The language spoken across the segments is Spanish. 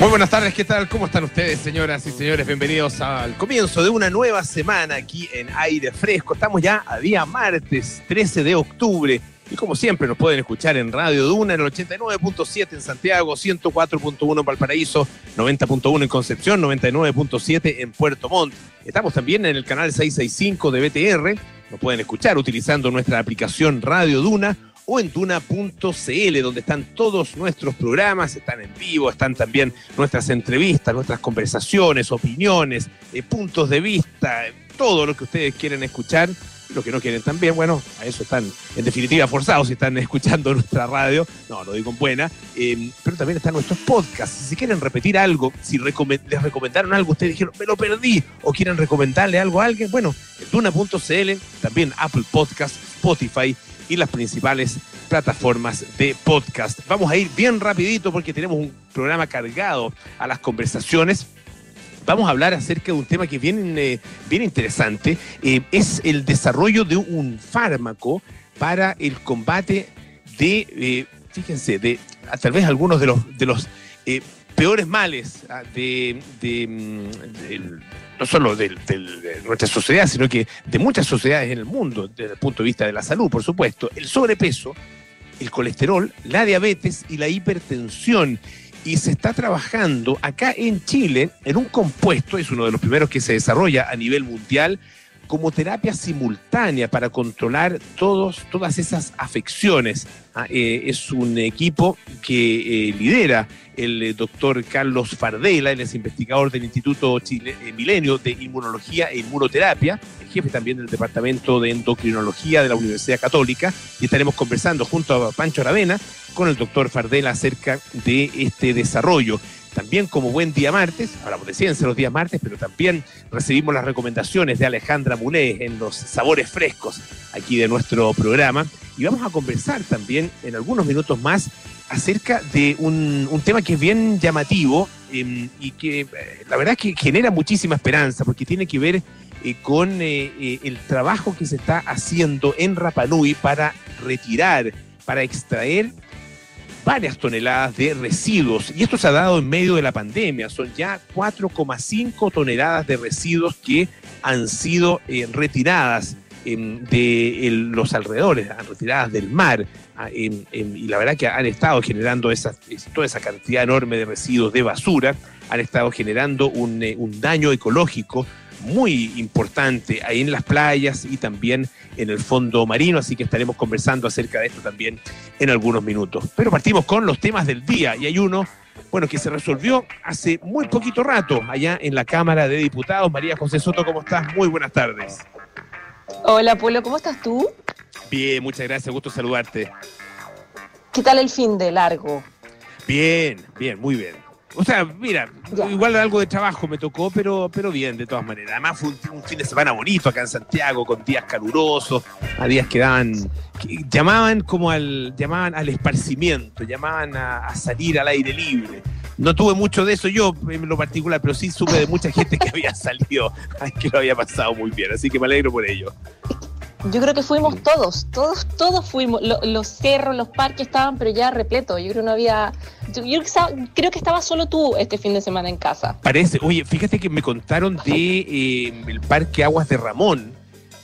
Muy buenas tardes, ¿qué tal? ¿Cómo están ustedes, señoras y señores? Bienvenidos al comienzo de una nueva semana aquí en Aire Fresco. Estamos ya a día martes 13 de octubre y como siempre nos pueden escuchar en Radio Duna en el 89.7 en Santiago, 104.1 en Valparaíso, 90.1 en Concepción, 99.7 en Puerto Montt. Estamos también en el canal 665 de BTR. Nos pueden escuchar utilizando nuestra aplicación Radio Duna o en tuna.cl, donde están todos nuestros programas, están en vivo, están también nuestras entrevistas, nuestras conversaciones, opiniones, eh, puntos de vista, todo lo que ustedes quieren escuchar. Lo que no quieren también, bueno, a eso están en definitiva forzados si están escuchando nuestra radio. No, lo digo en buena. Eh, pero también están nuestros podcasts. Si quieren repetir algo, si les recomendaron algo, ustedes dijeron, me lo perdí, o quieren recomendarle algo a alguien, bueno, en tuna.cl, también Apple Podcast, Spotify y las principales plataformas de podcast. Vamos a ir bien rapidito porque tenemos un programa cargado a las conversaciones. Vamos a hablar acerca de un tema que es bien, eh, interesante. Eh, es el desarrollo de un fármaco para el combate de, eh, fíjense, de tal vez algunos de los, de los peores males ah, de, mm, no solo de, nuestra sociedad, sino que de muchas sociedades en el mundo, desde el punto de vista de la salud, por supuesto, el sobrepeso, el colesterol, la diabetes y la hipertensión. Y se está trabajando acá en Chile en un compuesto, es uno de los primeros que se desarrolla a nivel mundial, como terapia simultánea para controlar todos, todas esas afecciones. Ah, eh, es un equipo que eh, lidera el eh, doctor Carlos Fardela, él es investigador del Instituto Chile, Milenio de Inmunología e Inmunoterapia, el jefe también del Departamento de Endocrinología de la Universidad Católica, y estaremos conversando junto a Pancho Aravena con el doctor Fardela acerca de este desarrollo. También como buen día martes, hablamos de ciencia los días martes, pero también recibimos las recomendaciones de Alejandra Mulé en los sabores frescos aquí de nuestro programa. Y vamos a conversar también en algunos minutos más acerca de un, tema que es bien llamativo em, y que eh, la verdad que genera muchísima esperanza porque tiene que ver eh, con eh, el trabajo que se está haciendo en Rapanui para retirar, para extraer varias toneladas de residuos. Y esto se ha dado en medio de la pandemia. Son ya 4,5 toneladas de residuos que han sido eh, retiradas em, de los alrededores, retiradas del mar. Ah, em, em, y la verdad que han estado generando esa, toda esa cantidad enorme de residuos de basura, han estado generando un, eh, un daño ecológico muy importante ahí en las playas y también en el fondo marino, así que estaremos conversando acerca de esto también en algunos minutos. Pero partimos con los temas del día y hay uno, bueno, que se resolvió hace muy poquito rato allá en la Cámara de Diputados. María José Soto, ¿cómo estás? Muy buenas tardes. Hola, Polo, ¿cómo estás tú? Bien, muchas gracias, gusto saludarte. ¿Qué tal el fin de largo? Bien, bien, muy bien. O sea, mira, igual algo de trabajo me tocó, pero, pero bien, de todas maneras. Además fue un, fin de semana bonito acá en Santiago, con días calurosos, a días que daban, llamaban como al, llamaban al esparcimiento, llamaban a, salir al aire libre. No tuve mucho de eso yo en lo particular, pero sí supe de mucha gente que había salido, que lo había pasado muy bien, así que me alegro por ello. Yo creo que fuimos todos, todos, todos fuimos. los cerros, los parques estaban, pero ya repleto. Yo creo que no había. Yo, creo que estaba solo tú este fin de semana en casa. Parece. Oye, fíjate que me contaron de eh, el parque Aguas de Ramón.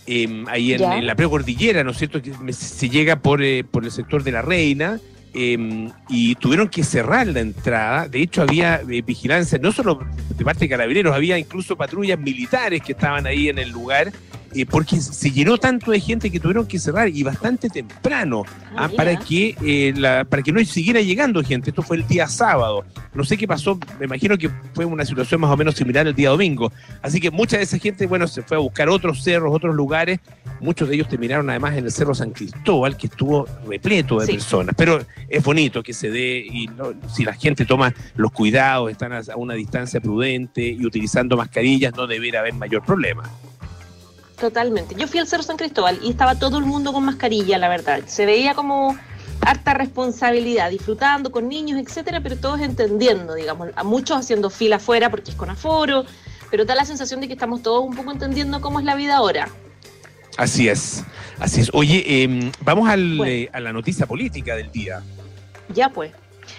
Em, ahí en, la precordillera, ¿no es cierto? Que se llega por, eh, por el sector de la Reina. Em, y tuvieron que cerrar la entrada. De hecho, había eh, vigilancia, no solo de parte de carabineros, había incluso patrullas militares que estaban ahí en el lugar eh, porque se llenó tanto de gente que tuvieron que cerrar y bastante temprano ah, ah, para, que, eh, la, para que no siguiera llegando gente. Esto fue el día sábado. No sé qué pasó, me imagino que fue una situación más o menos similar el día domingo. Así que mucha de esa gente, bueno, se fue a buscar otros cerros, otros lugares. Muchos de ellos terminaron además en el Cerro San Cristóbal, que estuvo repleto de personas. Pero es bonito que se dé y si la gente toma los cuidados, están a una distancia prudente y utilizando mascarillas, no debería haber mayor problema. Totalmente. Yo fui al Cerro San Cristóbal y estaba todo el mundo con mascarilla, la verdad. Se veía como harta responsabilidad, disfrutando con niños, etcétera, pero todos entendiendo, digamos, a muchos haciendo fila afuera porque es con aforo, pero da la sensación de que estamos todos un poco entendiendo cómo es la vida ahora. Así es, así es. Oye, em, vamos eh, a la noticia política del día. Ya pues.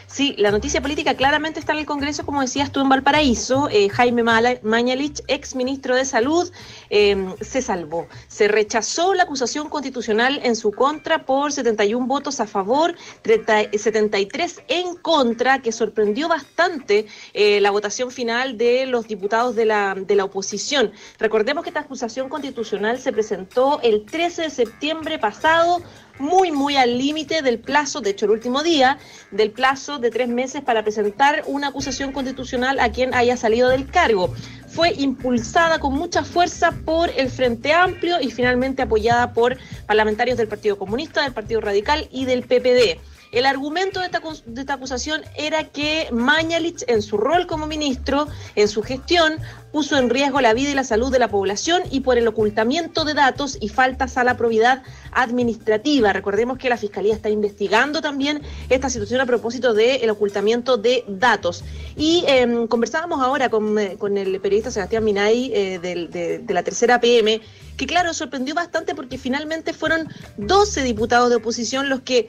Sí, la noticia política claramente está en el Congreso, como decías tú en Valparaíso. Eh, Jaime Mañalich, ex ministro de Salud, em, se salvó. Se rechazó la acusación constitucional en su contra por 71 votos a favor, 73 en contra, que sorprendió bastante eh, la votación final de los diputados de la, de la oposición. Recordemos que esta acusación constitucional se presentó el 13 de septiembre pasado muy, muy al límite del plazo, de hecho el último día, del plazo de tres meses para presentar una acusación constitucional a quien haya salido del cargo. Fue impulsada con mucha fuerza por el Frente Amplio y finalmente apoyada por parlamentarios del Partido Comunista, del Partido Radical y del PPD. El argumento de esta, acusación era que Mañalich, en su rol como ministro, en su gestión, puso en riesgo la vida y la salud de la población y por el ocultamiento de datos y faltas a la probidad administrativa. Recordemos que la Fiscalía está investigando también esta situación a propósito del ocultamiento de datos. Y em, conversábamos ahora con, eh, el periodista Sebastián Minay eh, de, de la tercera PM, que claro, sorprendió bastante porque finalmente fueron 12 diputados de oposición los que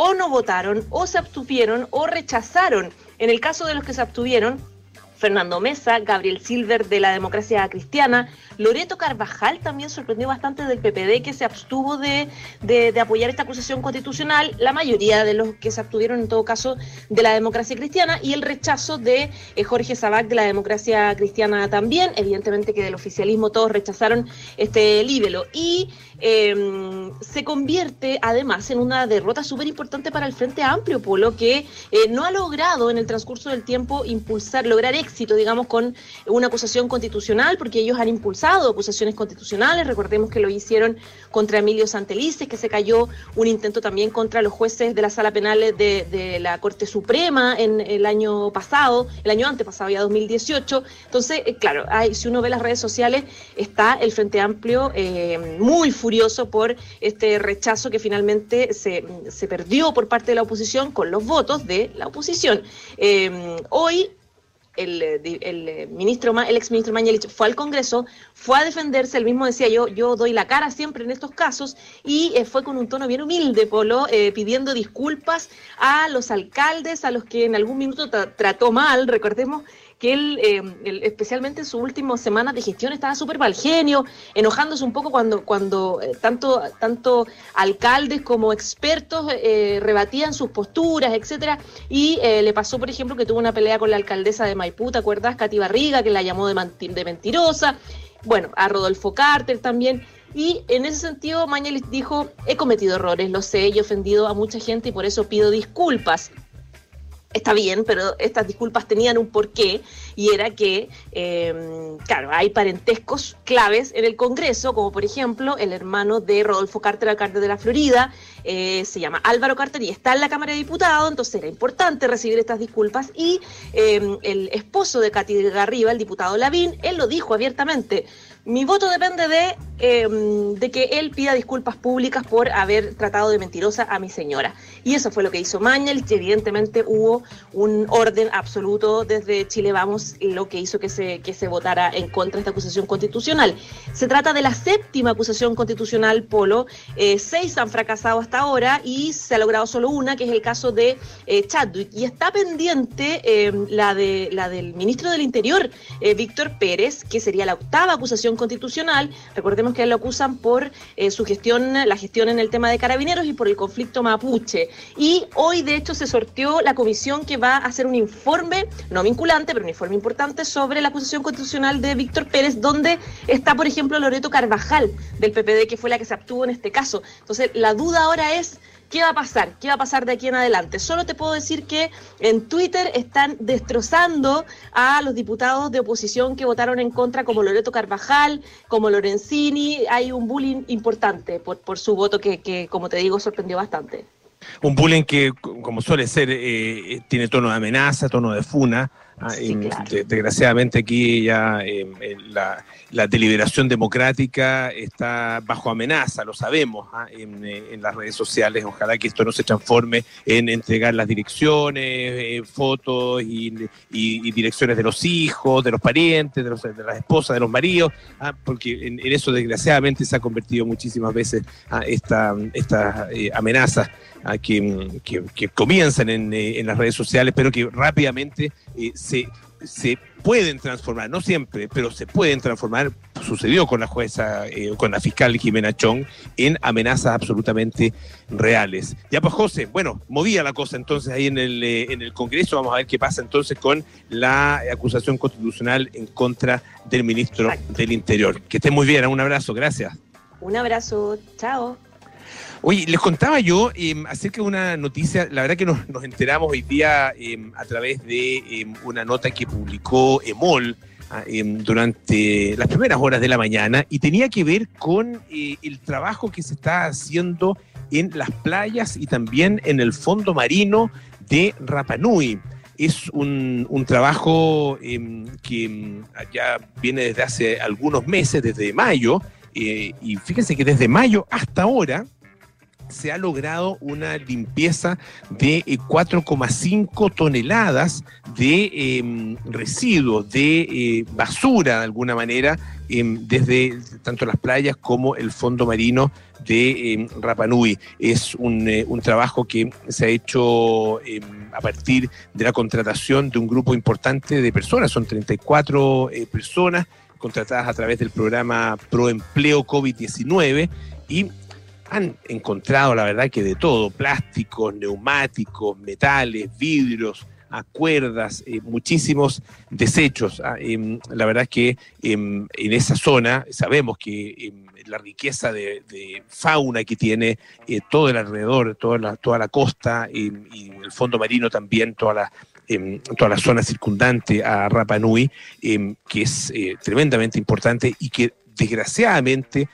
o no votaron, o se abstuvieron, o rechazaron. En el caso de los que se abstuvieron, Fernando Mesa, Gabriel Silver de la Democracia Cristiana, Loreto Carvajal también sorprendió bastante del PPD que se abstuvo de, apoyar esta acusación constitucional, la mayoría de los que se abstuvieron en todo caso de la Democracia Cristiana y el rechazo de eh, Jorge Sabac de la Democracia Cristiana también, evidentemente que del oficialismo todos rechazaron este líbelo y em, se convierte además en una derrota súper importante para el Frente Amplio, Polo, que eh, no ha logrado en el transcurso del tiempo impulsar, lograr digamos, con una acusación constitucional, porque ellos han impulsado acusaciones constitucionales. Recordemos que lo hicieron contra Emilio Santelices, que se cayó un intento también contra los jueces de la sala penal de, la Corte Suprema en el año pasado, el año antepasado, ya 2018. Entonces, eh, claro, hay, si uno ve las redes sociales, está el Frente Amplio eh, muy furioso por este rechazo que finalmente se, se, perdió por parte de la oposición con los votos de la oposición. Eh, hoy el, el, ministro, el ex ministro Mañalich fue al Congreso, fue a defenderse, él mismo decía yo, yo doy la cara siempre en estos casos, y eh, fue con un tono bien humilde, Polo, eh, pidiendo disculpas a los alcaldes, a los que en algún minuto trató mal, recordemos que eh, él, especialmente en sus últimas semanas de gestión, estaba súper mal genio, enojándose un poco cuando, cuando eh, tanto, tanto alcaldes como expertos eh, rebatían sus posturas, etcétera. Y le pasó, por ejemplo, que tuvo una pelea con la alcaldesa de Maipú, ¿te acuerdas? Katy Barriga, que la llamó de, de mentirosa. Bueno, a Rodolfo Carter también. Y en ese sentido, Mañalich dijo, he cometido errores, lo sé, y he ofendido a mucha gente y por eso pido disculpas está bien, pero estas disculpas tenían un porqué y era que, em, claro, hay parentescos claves en el Congreso, como por ejemplo el hermano de Rodolfo Carter, alcalde de la Florida, eh, se llama Álvaro Carter y está en la Cámara de Diputados, entonces era importante recibir estas disculpas y em, el esposo de Katy Garriba, el diputado Lavín, él lo dijo abiertamente, mi voto depende de, em, de que él pida disculpas públicas por haber tratado de mentirosa a mi señora. Y eso fue lo que hizo Mañel, que evidentemente hubo un orden absoluto desde Chile Vamos, lo que hizo que se, que se votara en contra de esta acusación constitucional. Se trata de la séptima acusación constitucional, Polo. Eh, seis han fracasado hasta ahora y se ha logrado solo una, que es el caso de eh, Chadwick. Y está pendiente em, la, de, la del ministro del Interior, eh, Víctor Pérez, que sería la octava acusación constitucional. Recordemos que lo acusan por eh, su gestión, la gestión en el tema de carabineros y por el conflicto mapuche. Y hoy, de hecho, se sorteó la comisión que va a hacer un informe, no vinculante, pero un informe importante sobre la acusación constitucional de Víctor Pérez, donde está, por ejemplo, Loreto Carvajal del PPD, que fue la que se obtuvo en este caso. Entonces, la duda ahora es ¿Qué va a pasar? ¿Qué va a pasar de aquí en adelante? Solo te puedo decir que en Twitter están destrozando a los diputados de oposición que votaron en contra, como Loreto Carvajal, como Lorenzini. Hay un bullying importante por, su voto que, que, como te digo, sorprendió bastante. Un bullying que, como suele ser, eh, tiene tono de amenaza, tono de funa. Ah, desgraciadamente aquí ya em, la, deliberación democrática está bajo amenaza, lo sabemos ah, eh, en, las redes sociales. Ojalá que esto no se transforme en entregar las direcciones, eh, fotos y, direcciones de los hijos, de los parientes, de, las esposas, de los maridos, ah, porque en, eso desgraciadamente se ha convertido muchísimas veces esta, estas eh, amenazas que, que, comienzan en, en, las redes sociales, pero que rápidamente se, se pueden transformar, no siempre, pero se pueden transformar, sucedió con la jueza, eh, con la fiscal Jimena Chong, en amenazas absolutamente reales. Ya pues José, bueno, movía la cosa entonces ahí en el, eh, en el Congreso, vamos a ver qué pasa entonces con la acusación constitucional en contra del ministro del Interior. Que esté muy bien, un abrazo, gracias. Un abrazo, chao. Oye, les contaba yo em, acerca de una noticia, la verdad que nos, enteramos hoy día em, a través de em, una nota que publicó EMOL ah, durante las primeras horas de la mañana y tenía que ver con eh, el trabajo que se está haciendo en las playas y también en el fondo marino de Rapanui. Es un, trabajo que ya viene desde hace algunos meses, desde mayo, eh, y fíjense que desde mayo hasta ahora, se ha logrado una limpieza de 4,5 eh, toneladas de em, residuos, de eh, basura de alguna manera, em, desde tanto las playas como el fondo marino de em, Rapanui. Es un, eh, un, trabajo que se ha hecho a partir de la contratación de un grupo importante de personas, son 34 personas contratadas a través del programa Proempleo COVID-19 y han encontrado, la verdad, que de todo, plásticos, neumáticos, metales, vidrios, cuerdas, eh, muchísimos desechos. Ah, em, la verdad que em, en esa zona sabemos que em, la riqueza de, fauna que tiene eh, todo el alrededor, toda la, toda la costa y el fondo marino también, toda la, toda la zona circundante a Rapa Nui, que es eh, tremendamente importante y que desgraciadamente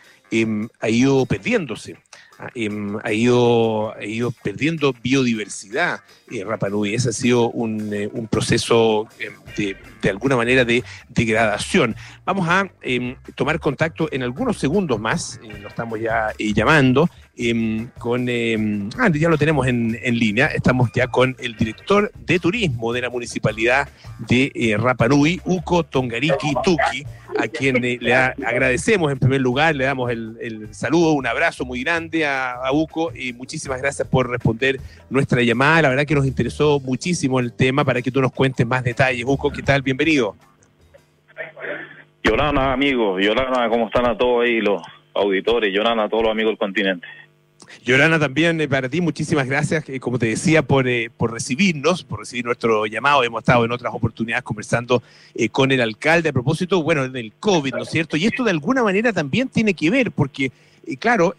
ha ido perdiéndose. Ha, ido, ha ido perdiendo biodiversidad Rapa Nui. Ese ha sido un, eh, un proceso em, de, de, alguna manera de degradación. Vamos a em, tomar contacto en algunos segundos más, eh, lo estamos ya llamando, con, ah, ya lo tenemos en, en, línea, estamos ya con el director de turismo de la municipalidad de Rapa Nui, Uco Tongariki Tuki a quien le agradecemos en primer lugar, le damos el, saludo, un abrazo muy grande a, UCO y muchísimas gracias por responder nuestra llamada. La verdad que nos interesó muchísimo el tema para que tú nos cuentes más detalles. UCO, ¿qué tal? Bienvenido. Yolana, amigos, Yolana, ¿cómo están a todos ahí los auditores? Yolana, a todos los amigos del continente. Yorana, también eh, para ti, muchísimas gracias, eh, como te decía, por, eh, por recibirnos, por recibir nuestro llamado. Hemos estado en otras oportunidades conversando con el alcalde a propósito, bueno, del COVID, ¿no es cierto? Y esto de alguna manera también tiene que ver, porque, claro,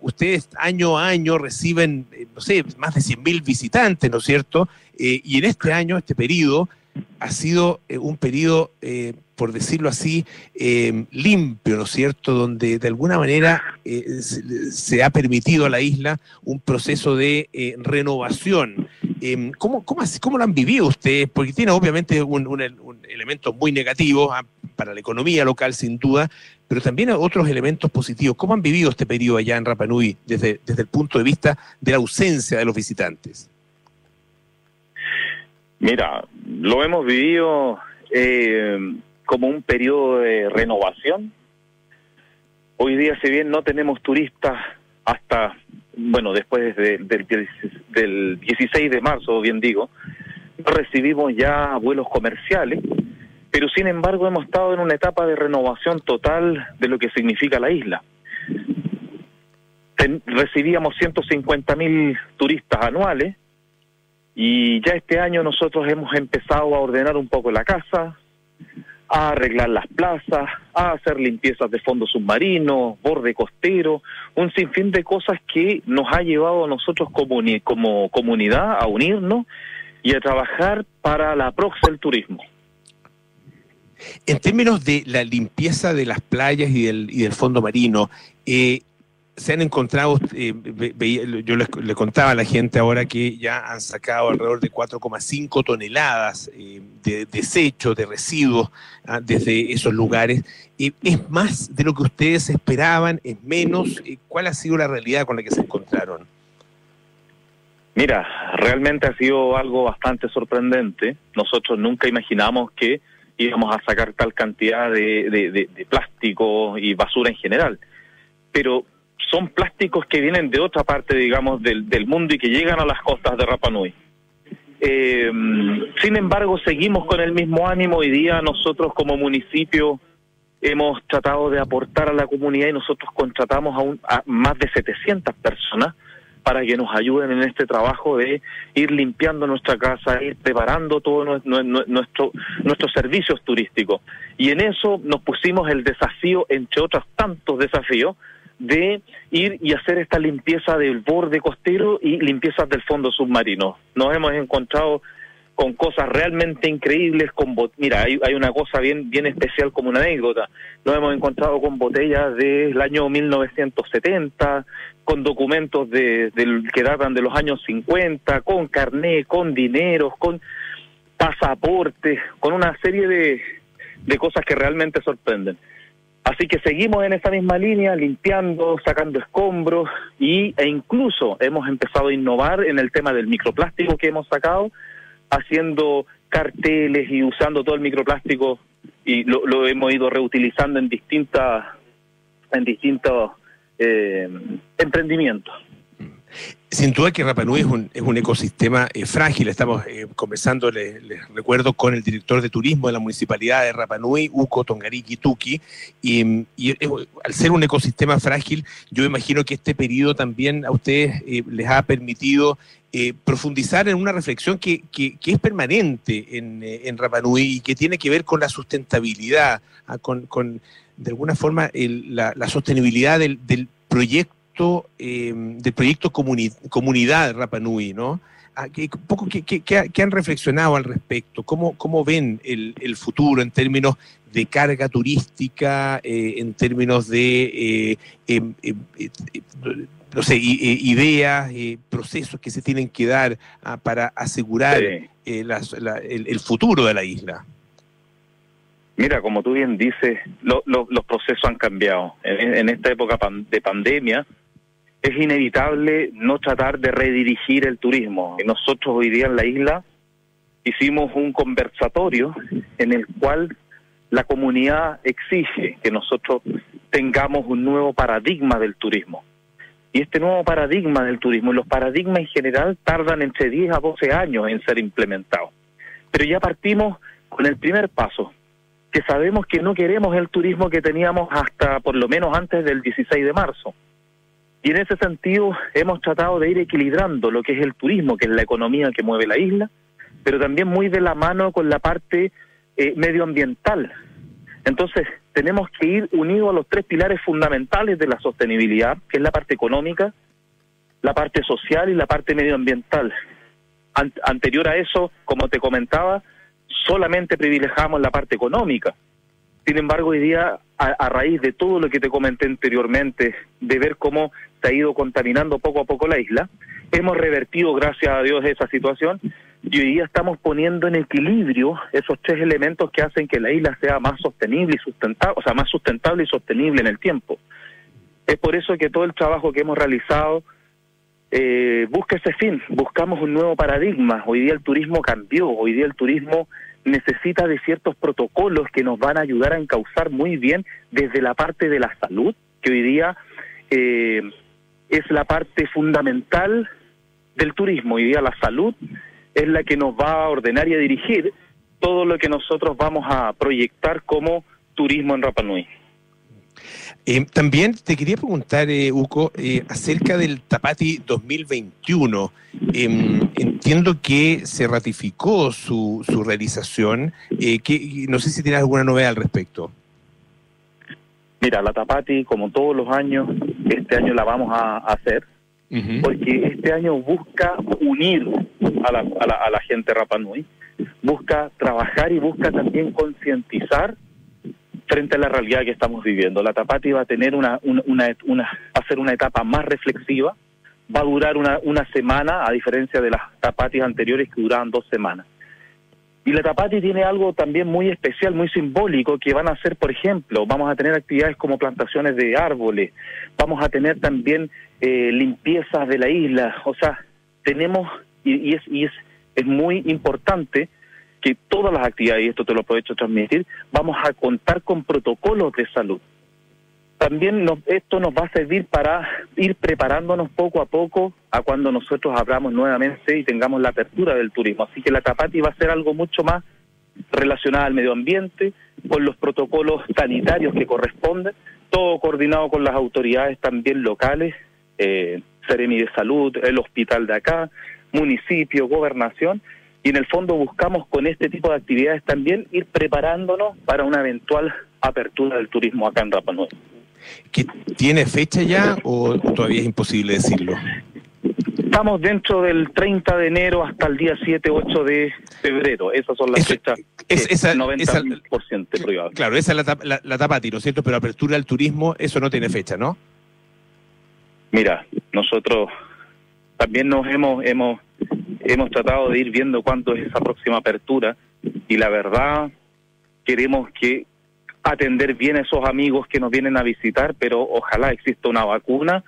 ustedes año a año reciben, no sé, más de 100.000 visitantes, ¿no es cierto? y en este año, este periodo, ha sido un periodo por decirlo así, eh, limpio, ¿no es cierto?, donde de alguna manera eh, se, ha permitido a la isla un proceso de eh, renovación. ¿cómo, cómo, ¿Cómo lo han vivido ustedes? Porque tiene obviamente un, elemento muy negativo ah, para la economía local, sin duda, pero también otros elementos positivos. ¿Cómo han vivido este periodo allá en Rapa Nui desde, desde el punto de vista de la ausencia de los visitantes? Mira, lo hemos vivido como un periodo de renovación. Hoy día, si bien no tenemos turistas hasta, bueno, después del, del 16 de marzo, bien digo, recibimos ya vuelos comerciales, pero sin embargo hemos estado en una etapa de renovación total de lo que significa la isla. recibíamos 150 mil turistas anuales y ya este año nosotros hemos empezado a ordenar un poco la casa, a arreglar las plazas, a hacer limpiezas de fondo submarino, borde costero, un sinfín de cosas que nos ha llevado a nosotros como, comunidad a unirnos y a trabajar para la proxa del turismo. En términos de la limpieza de las playas y del, y del fondo marino, eh, se han encontrado, eh, yo le contaba a la gente ahora que ya han sacado alrededor de 4,5 toneladas eh, de desechos, de residuos ah, desde esos lugares. ¿Es más de lo que ustedes esperaban? ¿Es menos? ¿Cuál ha sido la realidad con la que se encontraron? Mira, realmente ha sido algo bastante sorprendente. Nosotros nunca imaginamos que íbamos a sacar tal cantidad de, plástico y basura en general. Pero son plásticos que vienen de otra parte, digamos, del, mundo y que llegan a las costas de Rapa Nui. Eh, sin embargo, seguimos con el mismo ánimo. Hoy día nosotros como municipio hemos tratado de aportar a la comunidad y nosotros contratamos a, a más de 700 personas para que nos ayuden en este trabajo de ir limpiando nuestra casa, ir preparando todos nuestro, nuestros servicios turísticos. Y en eso nos pusimos el desafío, entre otros tantos desafíos, de ir y hacer esta limpieza del borde costero y limpiezas del fondo submarino. Nos hemos encontrado con cosas realmente increíbles, con mira, hay, una cosa bien bien especial como una anécdota. Nos hemos encontrado con botellas del año 1970, con documentos de, que datan de los años 50, con carné, con dineros, con pasaportes, con una serie de, de cosas que realmente sorprenden. Así que seguimos en esa misma línea, limpiando, sacando escombros y, e incluso hemos empezado a innovar en el tema del microplástico que hemos sacado haciendo carteles y usando todo el microplástico y lo, hemos ido reutilizando en distintas en distintos eh, emprendimientos. Sin duda que Rapanui es un, ecosistema eh, frágil. Estamos eh, conversando, les, recuerdo, con el director de turismo de la municipalidad de Rapanui, Uco Tongariki Tuki. Y, al ser un ecosistema frágil, yo imagino que este periodo también a ustedes les ha permitido eh, profundizar en una reflexión que, es permanente en, eh, Rapanui y que tiene que ver con la sustentabilidad, ah, con, de alguna forma la, sostenibilidad del proyecto eh, del proyecto comunidad Rapanui, ¿no? Ah, ¿Qué, poco, ¿qué, han reflexionado al respecto? ¿Cómo, cómo ven el, el futuro en términos de carga turística, en términos de em, em, no sé, ideas, procesos que se tienen que dar ah, para asegurar eh, el, futuro de la isla. Mira, como tú bien dices, los procesos han cambiado. En, esta época de pandemia es inevitable no tratar de redirigir el turismo. Nosotros hoy día en la isla hicimos un conversatorio en el cual la comunidad exige que nosotros tengamos un nuevo paradigma del turismo y este nuevo paradigma del turismo, y los paradigmas en general tardan entre 10 a 12 años en ser implementados. Pero ya partimos con el primer paso, que sabemos que no queremos el turismo que teníamos hasta por lo menos antes del 16 de marzo. Y en ese sentido hemos tratado de ir equilibrando lo que es el turismo, que es la economía que mueve la isla, pero también muy de la mano con la parte eh, medioambiental. Entonces, tenemos que ir unidos a los tres pilares fundamentales de la sostenibilidad, que es la parte económica, la parte social y la parte medioambiental. anterior a eso, como te comentaba, solamente privilegiamos la parte económica. Sin embargo, hoy día, a, raíz de todo lo que te comenté anteriormente, de ver cómo se ha ido contaminando poco a poco la isla, hemos revertido, gracias a Dios, esa situación y hoy día estamos poniendo en equilibrio esos tres elementos que hacen que la isla sea más sostenible y sustentable, o sea, más sustentable y sostenible en el tiempo. Es por eso que todo el trabajo que hemos realizado eh, busca ese fin, buscamos un nuevo paradigma. Hoy día el turismo cambió, hoy día el turismo necesita de ciertos protocolos que nos van a ayudar a encauzar muy bien desde la parte de la salud, que hoy día eh, es la parte fundamental del turismo. Hoy día la salud es la que nos va a ordenar y a dirigir todo lo que nosotros vamos a proyectar como turismo en Rapa Nui. Eh, también te quería preguntar, eh, Uco, eh, acerca del Tapati 2021. Em, entiendo que se ratificó su, su realización. que, no sé si tienes alguna novedad al respecto. Mira, la Tapati, como todos los años, este año la vamos a hacer porque este año busca unir a la, a la, a la gente Rapanui, busca trabajar y busca también concientizar frente a la realidad que estamos viviendo. La Tapati va a tener una, una, una, una va a ser una etapa más reflexiva, va a durar una, una semana, a diferencia de las Tapatis anteriores que duraban dos semanas. Y la Tapati tiene algo también muy especial, muy simbólico, que van a ser, por ejemplo, vamos a tener actividades como plantaciones de árboles, vamos a tener también eh, limpiezas de la isla, o sea, tenemos, y, y es, y es, es muy importante que todas las actividades, y esto te lo aprovecho transmitir, vamos a contar con protocolos de salud. También nos, esto nos va a servir para ir preparándonos poco a poco a cuando nosotros abramos nuevamente y tengamos la apertura del turismo. Así que la Tapati va a ser algo mucho más relacionado al medio ambiente, con los protocolos sanitarios que corresponden, todo coordinado con las autoridades también locales, eh, Seremi de Salud, el hospital de acá, municipio, gobernación, y en el fondo buscamos con este tipo de actividades también ir preparándonos para una eventual apertura del turismo acá en Rapa Nui. ¿Que ¿Tiene fecha ya o todavía es imposible decirlo? Estamos dentro del 30 de enero hasta el día 7, 8 de febrero. Esas son las fechas es- que esa- 90% probable. Claro, esa es la, la, la Tapati, ¿no es cierto? Pero apertura al turismo, eso no tiene fecha, ¿no? Mira, nosotros también nos hemos hemos hemos tratado de ir viendo cuándo es esa próxima apertura y la verdad queremos que atender bien a esos amigos que nos vienen a visitar, pero ojalá exista una vacuna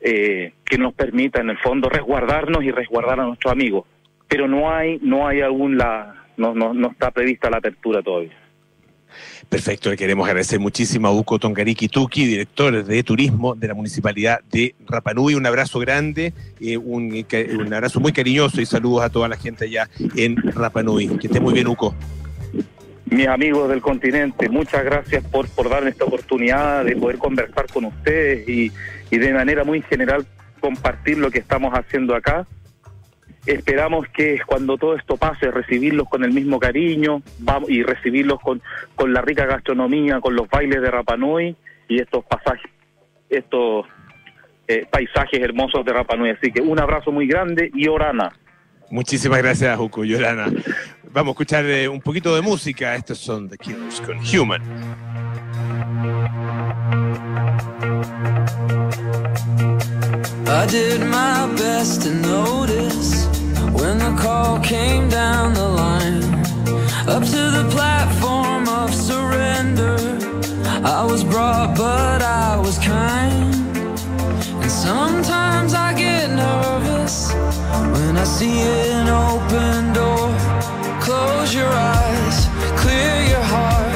eh, que nos permita en el fondo resguardarnos y resguardar a nuestros amigos. Pero no hay no hay aún la no no, no está prevista la apertura todavía. Perfecto, le queremos agradecer muchísimo a Uco Tongariki Tuki, director de turismo de la Municipalidad de Rapanui. Un abrazo grande, eh, un, ca- un abrazo muy cariñoso y saludos a toda la gente allá en Rapanui. Que esté muy bien, Uco. Mis amigos del continente, muchas gracias por, por darme esta oportunidad de poder conversar con ustedes y, y de manera muy general compartir lo que estamos haciendo acá. Esperamos que cuando todo esto pase, recibirlos con el mismo cariño vamos, y recibirlos con, con la rica gastronomía, con los bailes de Rapanui y estos pasajes, estos eh, paisajes hermosos de Rapanui. Así que un abrazo muy grande y orana. Muchísimas gracias, Uco Yorana. Vamos a escuchar eh, un poquito de música. Estos son The Killers con Human. I did my best to notice when the call came down the line. Up to the platform of surrender. I was brought, but I was kind. And sometimes I get nervous when I see an open door. Close your eyes, clear your heart.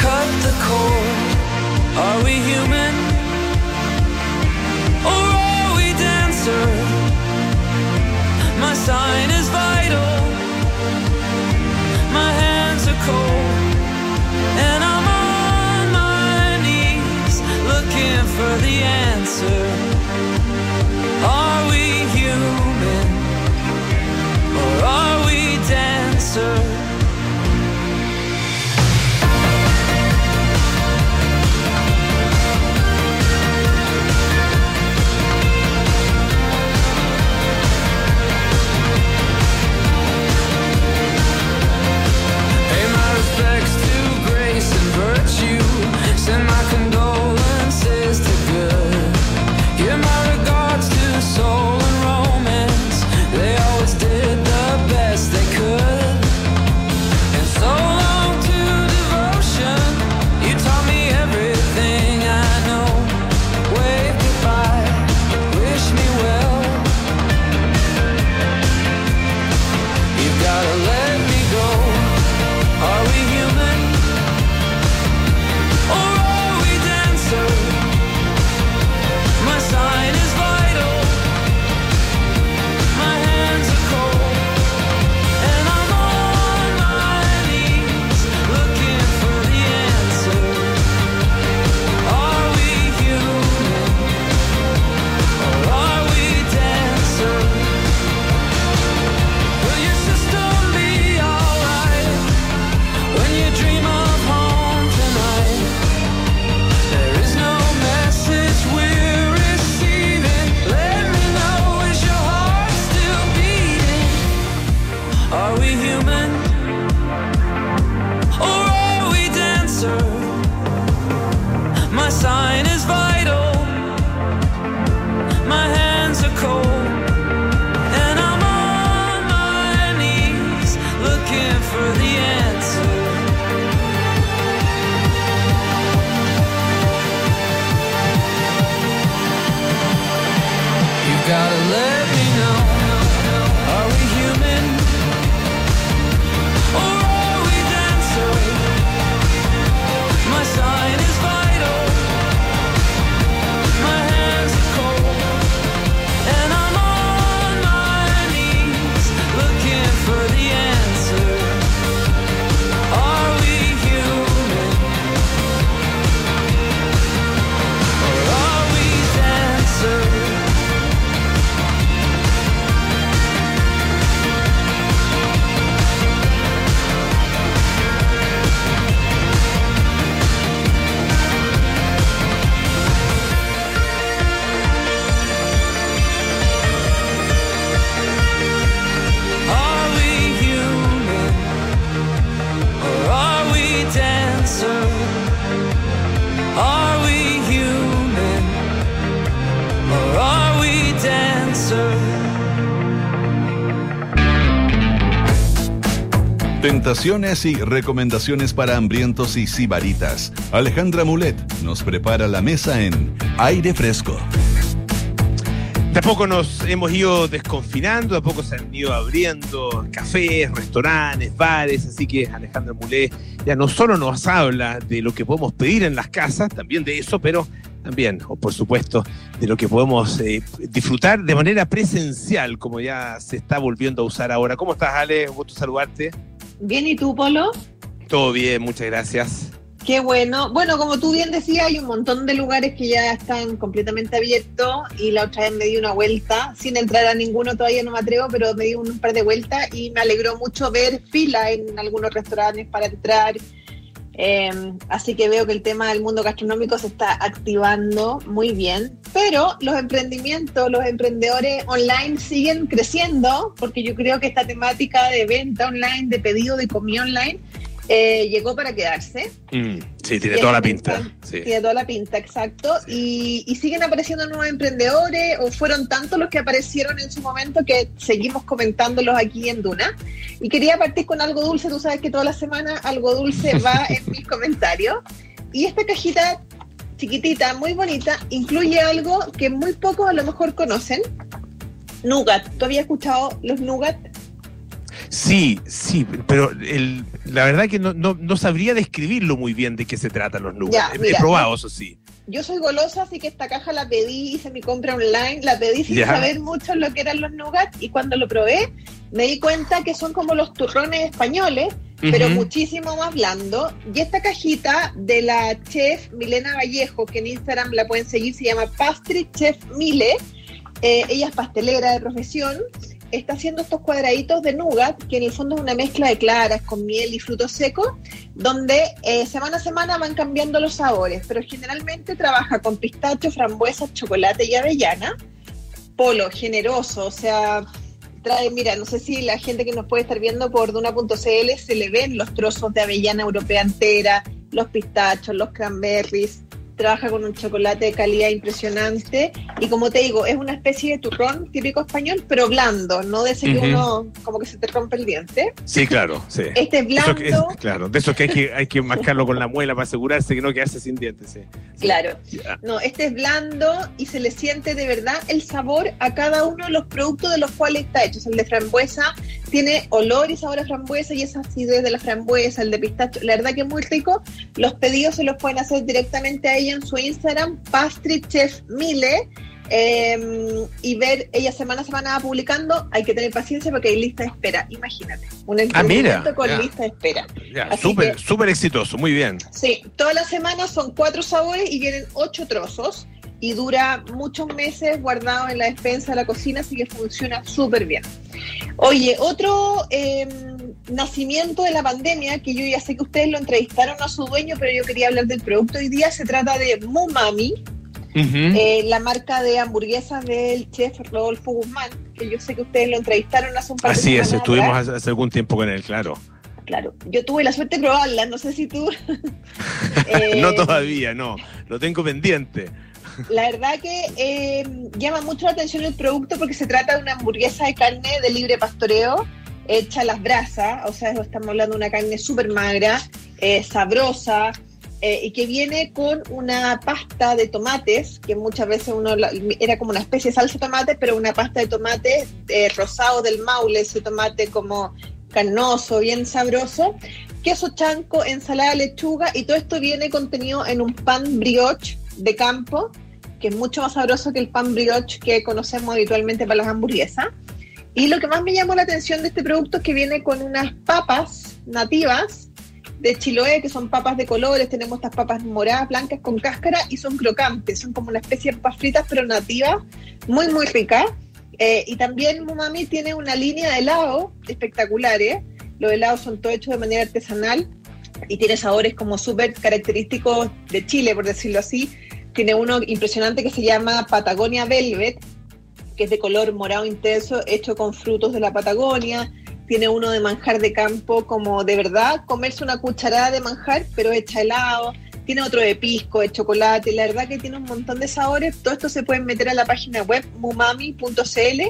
Cut the cord. Are we human? Or are we dancer? My sign is vital. My hands are cold. And I'm on my knees looking for the answer. Are answer. Tentaciones y recomendaciones para hambrientos y sibaritas. Alejandra Mulet nos prepara la mesa en Aire Fresco. De a poco nos hemos ido desconfinando, de a poco se han ido abriendo cafés, restaurantes, bares, así que Alejandra Mulé ya no solo nos habla de lo que podemos pedir en las casas, también de eso, pero también, o por supuesto, de lo que podemos eh, disfrutar de manera presencial, como ya se está volviendo a usar ahora. ¿Cómo estás, Ale? Un gusto saludarte. Bien, ¿y tú, Polo? Todo bien, muchas gracias. Qué bueno. Bueno, como tú bien decías, hay un montón de lugares que ya están completamente abiertos y la otra vez me di una vuelta, sin entrar a ninguno todavía no me atrevo, pero me di un par de vueltas y me alegró mucho ver fila en algunos restaurantes para entrar. Eh, así que veo que el tema del mundo gastronómico se está activando muy bien, pero los emprendimientos, los emprendedores online siguen creciendo, porque yo creo que esta temática de venta online, de pedido de comida online, eh, llegó para quedarse. Mm, sí, tiene toda la pinta. Sí. Tiene toda la pinta, exacto. Y, y, siguen apareciendo nuevos emprendedores, o fueron tantos los que aparecieron en su momento que seguimos comentándolos aquí en Duna. Y quería partir con algo dulce, tú sabes que toda la semana algo dulce va en mis comentarios. Y esta cajita chiquitita, muy bonita, incluye algo que muy pocos a lo mejor conocen. Nougat. ¿Tú habías escuchado los nougat? Sí, sí, pero el, la verdad que no, no, no, sabría describirlo muy bien de qué se tratan los nuggets. He, mira, he, probado, eso sí. Yo soy golosa, así que esta caja la pedí, hice mi compra online, la pedí sin ya. saber mucho lo que eran los nuggets y cuando lo probé me di cuenta que son como los turrones españoles, uh -huh. pero muchísimo más blando. Y esta cajita de la chef Milena Vallejo, que en Instagram la pueden seguir, se llama Pastry Chef Mile. Eh, ella es pastelera de profesión está haciendo estos cuadraditos de nougat, que en el fondo es una mezcla de claras con miel y frutos secos, donde eh, semana a semana van cambiando los sabores, pero generalmente trabaja con pistacho, frambuesa, chocolate y avellana. Polo, generoso, o sea, trae, mira, no sé si la gente que nos puede estar viendo por Duna.cl se le ven los trozos de avellana europea entera, los pistachos, los cranberries, trabaja con un chocolate de calidad impresionante y como te digo, es una especie de turrón típico español, pero blando, no de ese que uh -huh. uno como que se te rompe el diente. Sí, claro, sí. Este es blando. Es, claro, de eso que hay que, hay que mascarlo con la muela para asegurarse que no quedarse sin dientes, sí. Claro. Yeah. No, este es blando y se le siente de verdad el sabor a cada uno de los productos de los cuales está hecho. O sea, el de frambuesa tiene olor y sabor a frambuesa y esa acidez de la frambuesa, el de pistacho, la verdad que es muy rico. Los pedidos se los pueden hacer directamente a ella en su Instagram, Pastry Chef Mile, eh, y ver, ella semana a semana va publicando, hay que tener paciencia porque hay lista de espera, imagínate, un ah, con ya. lista de espera. Súper, súper exitoso, muy bien. Sí, todas las semanas son cuatro sabores y vienen ocho trozos y dura muchos meses guardado en la despensa de la cocina, así que funciona súper bien. Oye, otro eh, nacimiento de la pandemia, que yo ya sé que ustedes lo entrevistaron a su dueño, pero yo quería hablar del producto hoy día, se trata de Mumami, uh -huh. eh, la marca de hamburguesas del chef Rodolfo Guzmán, que yo sé que ustedes lo entrevistaron hace un par de Así es, estuvimos hace, hace algún tiempo con él, claro claro. Yo tuve la suerte de probarla, no sé si tú. eh, no todavía, no. Lo tengo pendiente. La verdad que eh, llama mucho la atención el producto porque se trata de una hamburguesa de carne de libre pastoreo hecha a las brasas, o sea, estamos hablando de una carne súper magra, eh, sabrosa, eh, y que viene con una pasta de tomates, que muchas veces uno era como una especie de salsa de tomate, pero una pasta de tomate eh, rosado del maule, ese tomate como carnoso, bien sabroso, queso chanco, ensalada de lechuga, y todo esto viene contenido en un pan brioche de campo, que es mucho más sabroso que el pan brioche que conocemos habitualmente para las hamburguesas. Y lo que más me llamó la atención de este producto es que viene con unas papas nativas de Chiloé, que son papas de colores, tenemos estas papas moradas, blancas con cáscara y son crocantes, son como una especie de papas fritas pero nativas, muy muy ricas. Eh, y también Mumami tiene una línea de helado espectaculares, los helados son todos hechos de manera artesanal y tiene sabores como súper característicos de Chile, por decirlo así. Tiene uno impresionante que se llama Patagonia Velvet, que es de color morado intenso, hecho con frutos de la Patagonia. Tiene uno de manjar de campo, como de verdad comerse una cucharada de manjar, pero hecha helado. tiene otro de pisco, de chocolate, la verdad que tiene un montón de sabores. Todo esto se pueden meter a la página web mumami.cl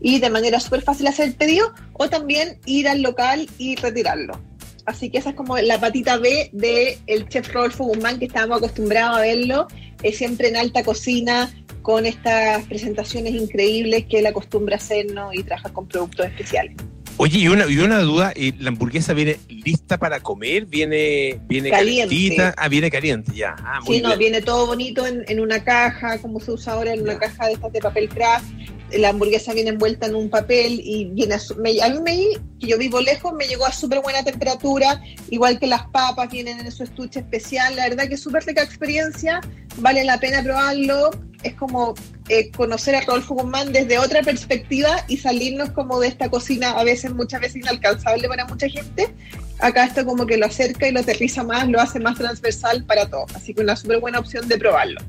y de manera súper fácil hacer el pedido o también ir al local y retirarlo. Así que esa es como la patita B del el chef Rodolfo Guzmán, que estábamos acostumbrados a verlo es siempre en alta cocina, con estas presentaciones increíbles que él acostumbra hacernos y trabaja con productos especiales. Oye, y una, y una duda, eh, ¿la hamburguesa viene lista para comer? ¿Viene, viene caliente? Ah, viene caliente, ya. Ah, sí, no, viene todo bonito en, en, una caja, como se usa ahora en una caja de estas de papel craft la hamburguesa viene envuelta en un papel y viene a, me, a mí me, que yo vivo lejos, me llegó a súper buena temperatura, igual que las papas vienen en su estuche especial, la verdad que es súper rica experiencia, vale la pena probarlo, es como eh, conocer a Rodolfo Guzmán desde otra perspectiva y salirnos como de esta cocina a veces, muchas veces inalcanzable para mucha gente, acá esto como que lo acerca y lo aterriza más, lo hace más transversal para todos, así que una súper buena opción de probarlo.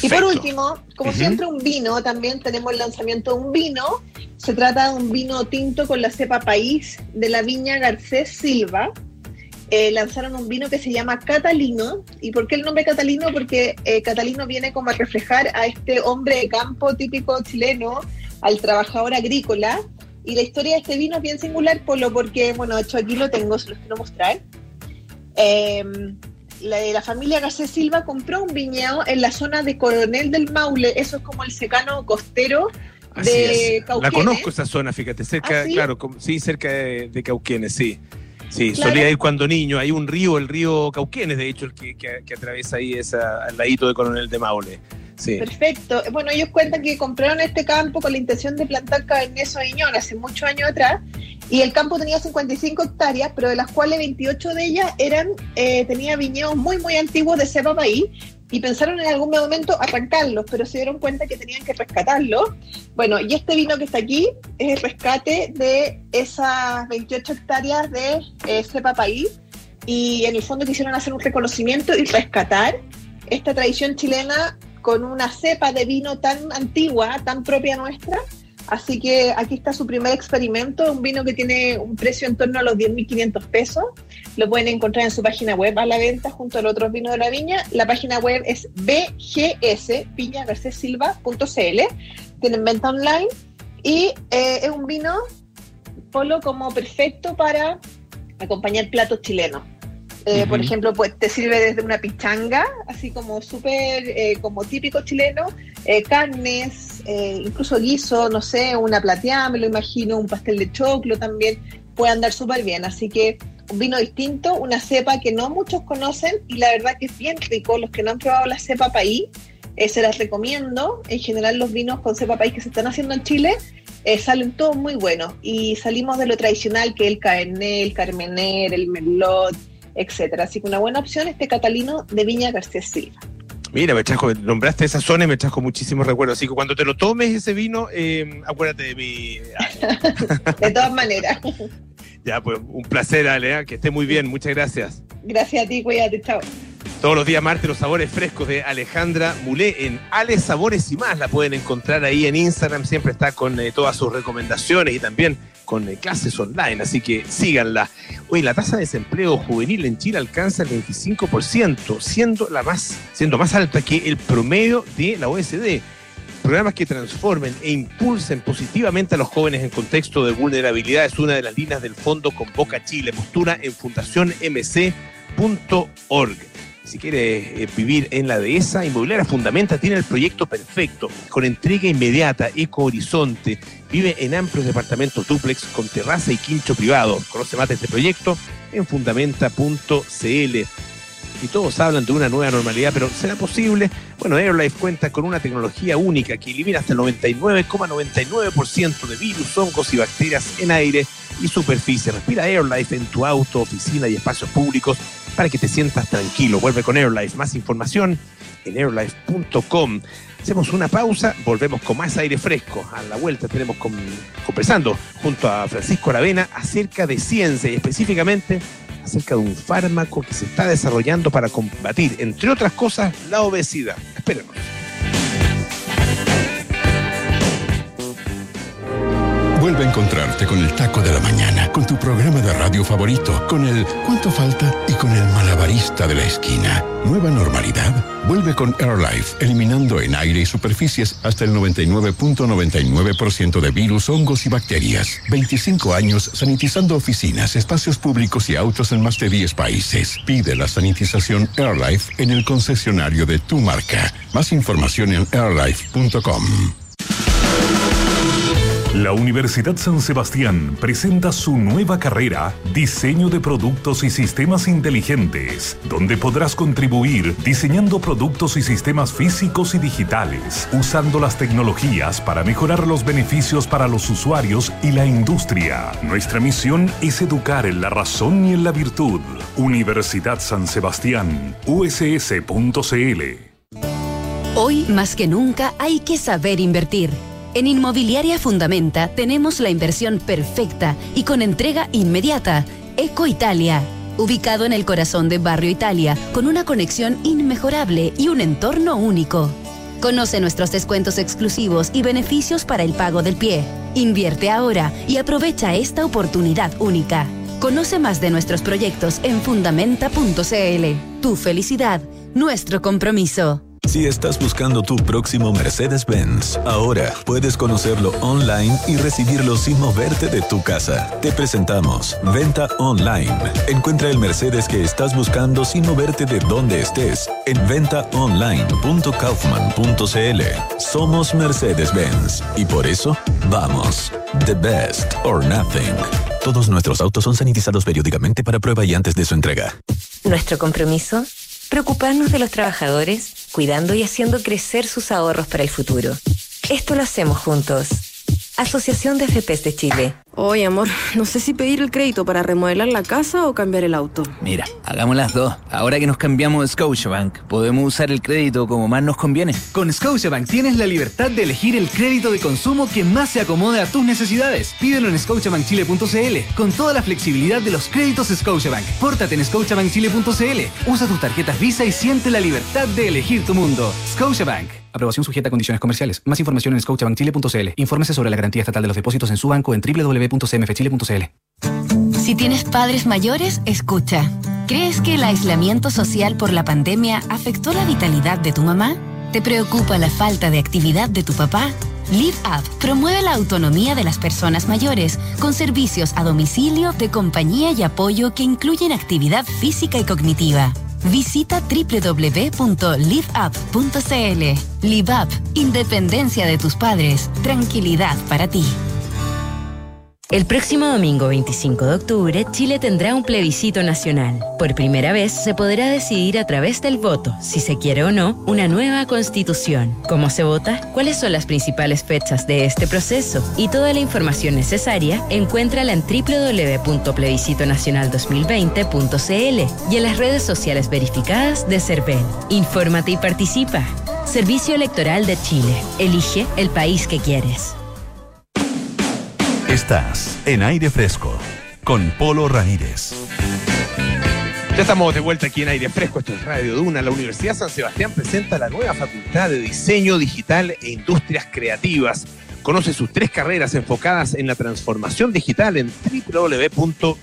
Y por último, como siempre, un vino. También tenemos el lanzamiento de un vino. Se trata de un vino tinto con la cepa país de la viña Garcés Silva. Eh, lanzaron un vino que se llama Catalino. ¿Y por qué el nombre Catalino? Porque eh, Catalino viene como a reflejar a este hombre de campo típico chileno, al trabajador agrícola. Y la historia de este vino es bien singular, Polo, porque, bueno, de hecho aquí lo tengo, se los quiero mostrar. Eh, la, la familia Garcés Silva compró un viñedo en la zona de Coronel del Maule, eso es como el secano costero de Cauquenes. La conozco esa zona, fíjate, cerca, ¿Ah, claro, sí, cerca de, Cauquenes, sí. Sí, solía ir cuando niño. Hay un río, el río Cauquenes, de hecho, el que, que, atraviesa ahí esa, al ladito de Coronel de Maule. Perfecto. Bueno, ellos cuentan que compraron este campo con la intención de plantar Cabernet Sauvignon hace muchos años atrás y el campo tenía 55 hectáreas, pero de las cuales 28 de ellas eran eh, viñedos muy, muy antiguos de cepa país y pensaron en algún momento arrancarlos, pero se dieron cuenta que tenían que rescatarlos. Bueno, y este vino que está aquí es el rescate de esas 28 hectáreas de eh, cepa país y en el fondo quisieron hacer un reconocimiento y rescatar esta tradición chilena con una cepa de vino tan antigua, tan propia nuestra, Así que aquí está su primer experimento, un vino que tiene un precio en torno a los 10.500 pesos. Lo pueden encontrar en su página web a la venta junto al otro vino de la viña. La página web es bgs.piñagarcesilva.cl. Tienen venta online y eh, es un vino polo como perfecto para acompañar platos chilenos. Eh, por ejemplo, pues te sirve desde una pichanga, así como súper, eh, como típico chileno, eh, carnes, incluso guiso, no sé, una plateada, me lo imagino, un pastel de choclo también, puede andar súper bien. Así que un vino distinto, una cepa que no muchos conocen y la verdad que es bien rico. Los que no han probado la cepa país, se las recomiendo. En general los vinos con cepa país que se están haciendo en Chile salen todos muy buenos y salimos de lo tradicional que es el Cabernet, el Carmener, el Merlot, etcétera. Así que una buena opción este Catalino de Viña García Silva. Mira, me trajo, nombraste esa zona y me trajo muchísimos recuerdos. Así que cuando te lo tomes ese vino, eh, acuérdate de mi. de todas maneras. ya, pues un placer, Ale, ¿eh? que esté muy bien. Muchas gracias. Gracias a ti, cuídate, chao. Todos los días martes los sabores frescos de Alejandra Mulé en Ale Sabores y más. La pueden encontrar ahí en Instagram. Siempre está con eh, todas sus recomendaciones y también con eh, clases online, así que síganla. Hoy la tasa de desempleo juvenil en Chile alcanza el 25%, siendo la más, siendo más alta que el promedio de la OSD. Programas que transformen e impulsen positivamente a los jóvenes en contexto de vulnerabilidad es una de las líneas del Fondo Convoca Chile. Postura en fundacionmc.org. Si quiere eh, vivir en la dehesa, Inmobiliaria Fundamenta tiene el proyecto perfecto, con entrega inmediata, Eco Horizonte. Vive en amplios departamentos duplex con terraza y quincho privado. Conoce más de este proyecto en fundamenta.cl. Y todos hablan de una nueva normalidad, pero ¿será posible? Bueno, AirLife cuenta con una tecnología única que elimina hasta el 99,99% de virus, hongos y bacterias en aire y superficie. Respira AirLife en tu auto, oficina y espacios públicos para que te sientas tranquilo. Vuelve con AirLife. Más información en airlife.com. Hacemos una pausa, volvemos con más aire fresco. A la vuelta tenemos conversando junto a Francisco Aravena acerca de ciencia y específicamente acerca de un fármaco que se está desarrollando para combatir, entre otras cosas, la obesidad. Espérenos. Vuelven encontrarte con el taco de la mañana, con tu programa de radio favorito, con el ¿cuánto falta? y con el malabarista de la esquina. Nueva normalidad. Vuelve con AirLife, eliminando en aire y superficies hasta el 99.99% de virus, hongos y bacterias. 25 años sanitizando oficinas, espacios públicos y autos en más de 10 países. Pide la sanitización AirLife en el concesionario de tu marca. Más información en airlife.com. La Universidad San Sebastián presenta su nueva carrera, Diseño de Productos y Sistemas Inteligentes, donde podrás contribuir diseñando productos y sistemas físicos y digitales, usando las tecnologías para mejorar los beneficios para los usuarios y la industria. Nuestra misión es educar en la razón y en la virtud. Universidad San Sebastián, uss.cl. Hoy más que nunca hay que saber invertir. En Inmobiliaria Fundamenta tenemos la inversión perfecta y con entrega inmediata. Eco Italia. Ubicado en el corazón de Barrio Italia, con una conexión inmejorable y un entorno único. Conoce nuestros descuentos exclusivos y beneficios para el pago del pie. Invierte ahora y aprovecha esta oportunidad única. Conoce más de nuestros proyectos en fundamenta.cl. Tu felicidad, nuestro compromiso. Si estás buscando tu próximo Mercedes-Benz, ahora puedes conocerlo online y recibirlo sin moverte de tu casa. Te presentamos Venta Online. Encuentra el Mercedes que estás buscando sin moverte de donde estés en ventaonline.kaufman.cl. Somos Mercedes-Benz y por eso vamos. The best or nothing. Todos nuestros autos son sanitizados periódicamente para prueba y antes de su entrega. Nuestro compromiso preocuparnos de los trabajadores, cuidando y haciendo crecer sus ahorros para el futuro. Esto lo hacemos juntos. Asociación de FPs de Chile. Oye, amor, no sé si pedir el crédito para remodelar la casa o cambiar el auto. Mira, hagamos las dos. Ahora que nos cambiamos de Scotiabank, podemos usar el crédito como más nos conviene. Con Scotiabank tienes la libertad de elegir el crédito de consumo que más se acomode a tus necesidades. Pídelo en scotiabankchile.cl con toda la flexibilidad de los créditos Scotiabank. Pórtate en scotiabankchile.cl. Usa tus tarjetas Visa y siente la libertad de elegir tu mundo. Scotiabank. Aprobación sujeta a condiciones comerciales. Más información en scotiabankchile.cl. Infórmese sobre la garantía estatal de los depósitos en su banco en Si tienes padres mayores, escucha. ¿Crees que el aislamiento social por la pandemia afectó la vitalidad de tu mamá? ¿Te preocupa la falta de actividad de tu papá? Live Up promueve la autonomía de las personas mayores con servicios a domicilio de compañía y apoyo que incluyen actividad física y cognitiva. Visita www.liveup.cl. Live Up, independencia de tus padres, tranquilidad para ti. El próximo domingo 25 de octubre, Chile tendrá un plebiscito nacional. Por primera vez se podrá decidir a través del voto si se quiere o no una nueva constitución. ¿Cómo se vota? ¿Cuáles son las principales fechas de este proceso? Y toda la información necesaria encuéntrala en www.plebiscitonacional2020.cl y en las redes sociales verificadas de CERVEL. Infórmate y participa. Servicio Electoral de Chile. Elige el país que quieres. Estás en aire fresco con Polo Ramírez. Ya estamos de vuelta aquí en aire fresco, esto es Radio Duna. La Universidad San Sebastián presenta la nueva Facultad de Diseño Digital e Industrias Creativas. Conoce sus tres carreras enfocadas en la transformación digital en www.uss.cl.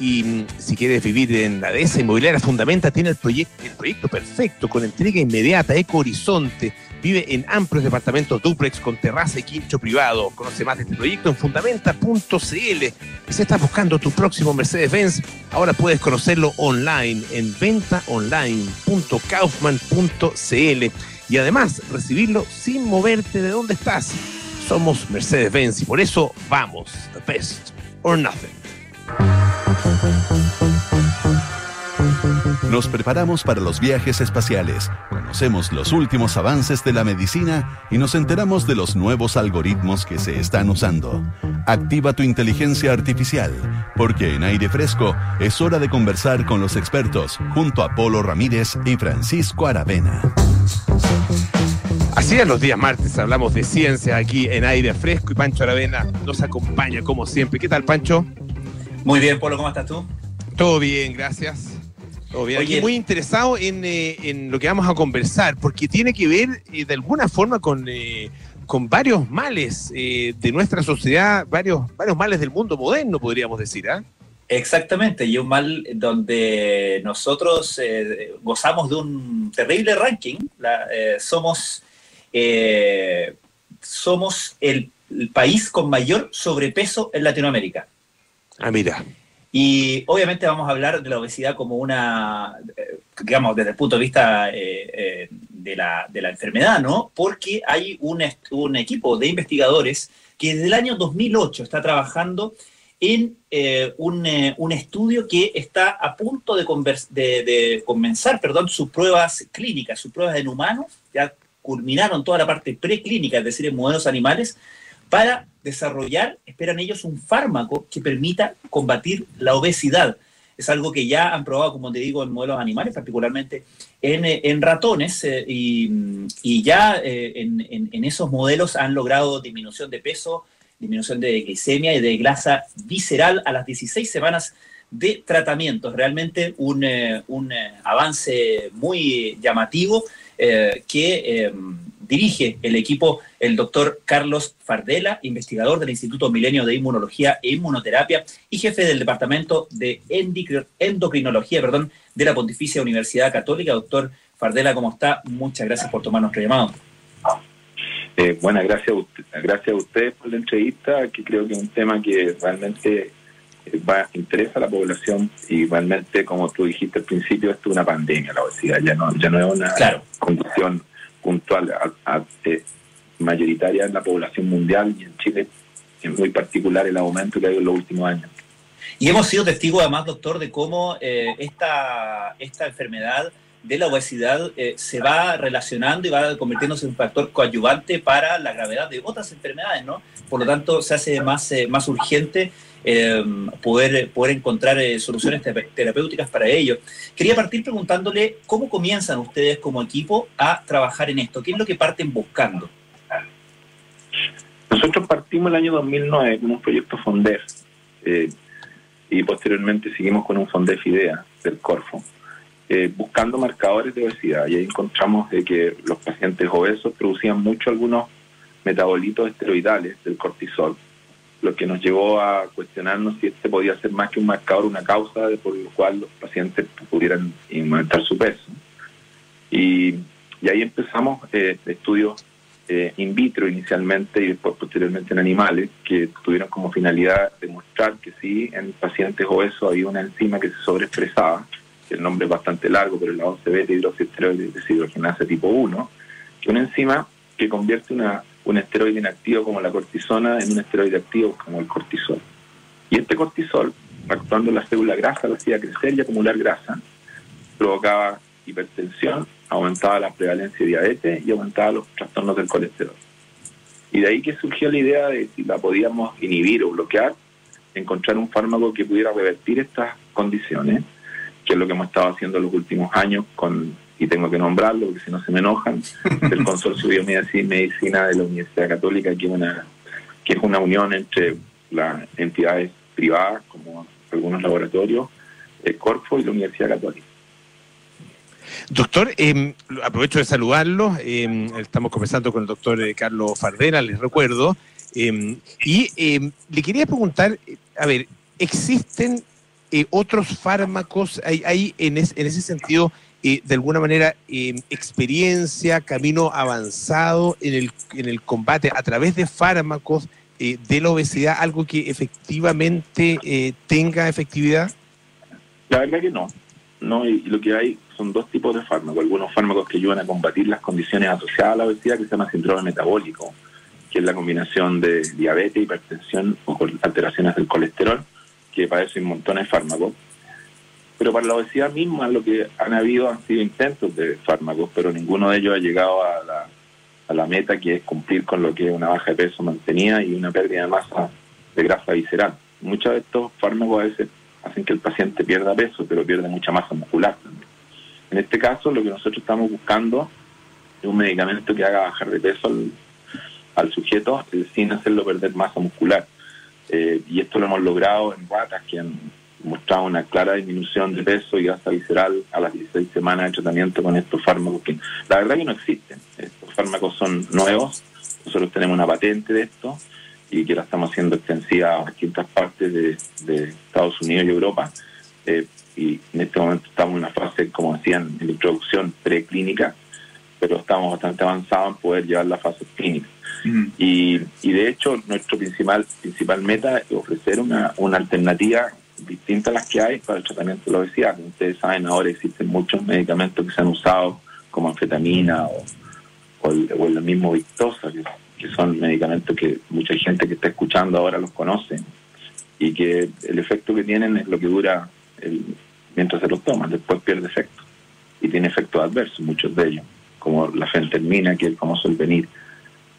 Y mm, si quieres vivir en la dehesa inmobiliaria Fundamenta, tiene el, proyecto el proyecto perfecto con entrega inmediata, Eco Horizonte. Vive en amplios departamentos duplex con terraza y quincho privado. Conoce más de este proyecto en fundamenta.cl. Si estás buscando tu próximo Mercedes-Benz, ahora puedes conocerlo online en ventaonline.kaufman.cl y además recibirlo sin moverte de donde estás. Somos Mercedes-Benz y por eso vamos, the best or nothing. Nos preparamos para los viajes espaciales, conocemos los últimos avances de la medicina y nos enteramos de los nuevos algoritmos que se están usando. Activa tu inteligencia artificial, porque en aire fresco es hora de conversar con los expertos junto a Polo Ramírez y Francisco Aravena. Así es, los días martes hablamos de ciencia aquí en aire fresco y Pancho Aravena nos acompaña como siempre. ¿Qué tal, Pancho? Muy bien, Polo, ¿cómo estás tú? Todo bien, gracias. Aquí muy interesado en, eh, en, lo que vamos a conversar, porque tiene que ver eh, de alguna forma con, eh, con varios males eh, de nuestra sociedad, varios, varios males del mundo moderno, podríamos decir, ¿ah? Exactamente, y un mal donde nosotros eh, gozamos de un terrible ranking. La, eh, somos, eh, somos el, el país con mayor sobrepeso en Latinoamérica. Ah, mira. Y obviamente vamos a hablar de la obesidad como una, eh, digamos, desde el punto de vista eh, eh, de, la, de la enfermedad, ¿no? Porque hay un, un equipo de investigadores que desde el año 2008 está trabajando en un, un estudio que está a punto de, de- de comenzar perdón, sus pruebas clínicas, sus pruebas en humanos, ya culminaron toda la parte preclínica, es decir, en modelos animales, para desarrollar, esperan ellos, un fármaco que permita combatir la obesidad. Es algo que ya han probado, como te digo, en modelos animales, particularmente en, eh, en ratones, eh, y, y ya eh, en, en- esos modelos han logrado disminución de peso, disminución de glicemia y de grasa visceral a las 16 semanas de tratamiento. Realmente un, un, avance muy llamativo eh, que eh, dirige el equipo el doctor Carlos Fardela, investigador del Instituto Milenio de Inmunología e Inmunoterapia y jefe del Departamento de Endocrinología perdón, de la Pontificia Universidad Católica. Doctor Fardela, ¿cómo está? Muchas gracias por tomar nuestro llamado. Eh, bueno, gracias gracias a ustedes por la entrevista, que creo que es un tema que realmente va, interesa a la población y realmente, como tú dijiste al principio, esto es una pandemia, la obesidad, ya no, ya no es una condición puntual, a- a- eh, mayoritaria en la población mundial y en Chile en muy particular el aumento que ha habido en los últimos años. Y hemos sido testigos además, doctor, de cómo eh, esta, esta enfermedad de la obesidad eh, se va relacionando y va convirtiéndose en un factor coadyuvante para la gravedad de otras enfermedades, ¿no? Por lo tanto, se hace más, eh, más urgente eh, poder, poder encontrar eh, soluciones tera- terapéuticas para ello. Quería partir preguntándole cómo comienzan ustedes como equipo a trabajar en esto, qué es lo que parten buscando. Nosotros partimos el año 2009 con un proyecto FONDEF eh, y posteriormente seguimos con un FONDEF IDEA del Corfo, eh, buscando marcadores de obesidad y ahí encontramos de que los pacientes obesos producían mucho algunos metabolitos esteroidales del cortisol, lo que nos llevó a cuestionarnos si este podía ser más que un marcador, una causa de por lo cual los pacientes pudieran aumentar su peso. Y, y ahí empezamos eh, estudios eh, in vitro inicialmente y después posteriormente en animales que tuvieron como finalidad demostrar que sí, en pacientes obesos había una enzima que se sobreexpresaba, el nombre es bastante largo, pero es la 11-beta hidroxiesteroide deshidrogenasa tipo 1, que una enzima que convierte una, un esteroide inactivo como la cortisona en un esteroide activo como el cortisol. Y este cortisol, actuando en la célula grasa, lo hacía crecer y acumular grasa, provocaba hipertensión, aumentaba la prevalencia de diabetes y aumentaba los trastornos del colesterol. Y de ahí que surgió la idea de si la podíamos inhibir o bloquear, encontrar un fármaco que pudiera revertir estas condiciones, que es lo que hemos estado haciendo en los últimos años con, y tengo que nombrarlo porque si no se me enojan, el Consorcio de Biomedicina Medicina de la Universidad Católica, que es una, que es una unión entre las entidades privadas, como algunos laboratorios, el Corfo y la Universidad Católica. Doctor, eh, aprovecho de saludarlo. eh, estamos conversando con el doctor eh, Carlos Fardera, les recuerdo. eh, y le quería preguntar, a ver, ¿existen eh, otros fármacos? ¿Hay, hay en, es- en ese sentido, eh, de alguna manera, eh, experiencia, camino avanzado en el, en el combate a través de fármacos eh, de la obesidad, algo que efectivamente eh, tenga efectividad? La verdad que no. no y, lo que hay son dos tipos de fármacos. Algunos fármacos que ayudan a combatir las condiciones asociadas a la obesidad, que se llama síndrome metabólico, que es la combinación de diabetes, hipertensión o alteraciones del colesterol, que hay montones de fármacos. Pero para la obesidad misma lo que han habido han sido intentos de fármacos, pero ninguno de ellos ha llegado a la, meta que es cumplir con lo que es una baja de peso mantenida y una pérdida de masa de grasa visceral. Muchos de estos fármacos a veces hacen que el paciente pierda peso, pero pierde mucha masa muscular también. En este caso, lo que nosotros estamos buscando es un medicamento que haga bajar de peso al, al sujeto eh, sin hacerlo perder masa muscular. Eh, y esto lo hemos logrado en ratas que han mostrado una clara disminución de peso y grasa visceral a las 16 semanas de tratamiento con estos fármacos que la verdad que no existen. Estos fármacos son nuevos, Nosotros tenemos una patente de esto y que la estamos haciendo extensiva a distintas partes de, de Estados Unidos y Europa. Eh, y en este momento estamos en una fase, como decían en la introducción, preclínica, pero estamos bastante avanzados en poder llevar la fase clínica. Y, y de hecho, nuestro principal, principal meta es ofrecer una, una alternativa distinta a las que hay para el tratamiento de la obesidad. Como ustedes saben, ahora existen muchos medicamentos que se han usado, como anfetamina o, o el, o el mismo Victoza, que, son medicamentos que mucha gente que está escuchando ahora los conoce y que el efecto que tienen es lo que dura el- mientras se los toman, después pierde efecto y tiene efectos adversos, muchos de ellos, como la fentermina, que es el famoso.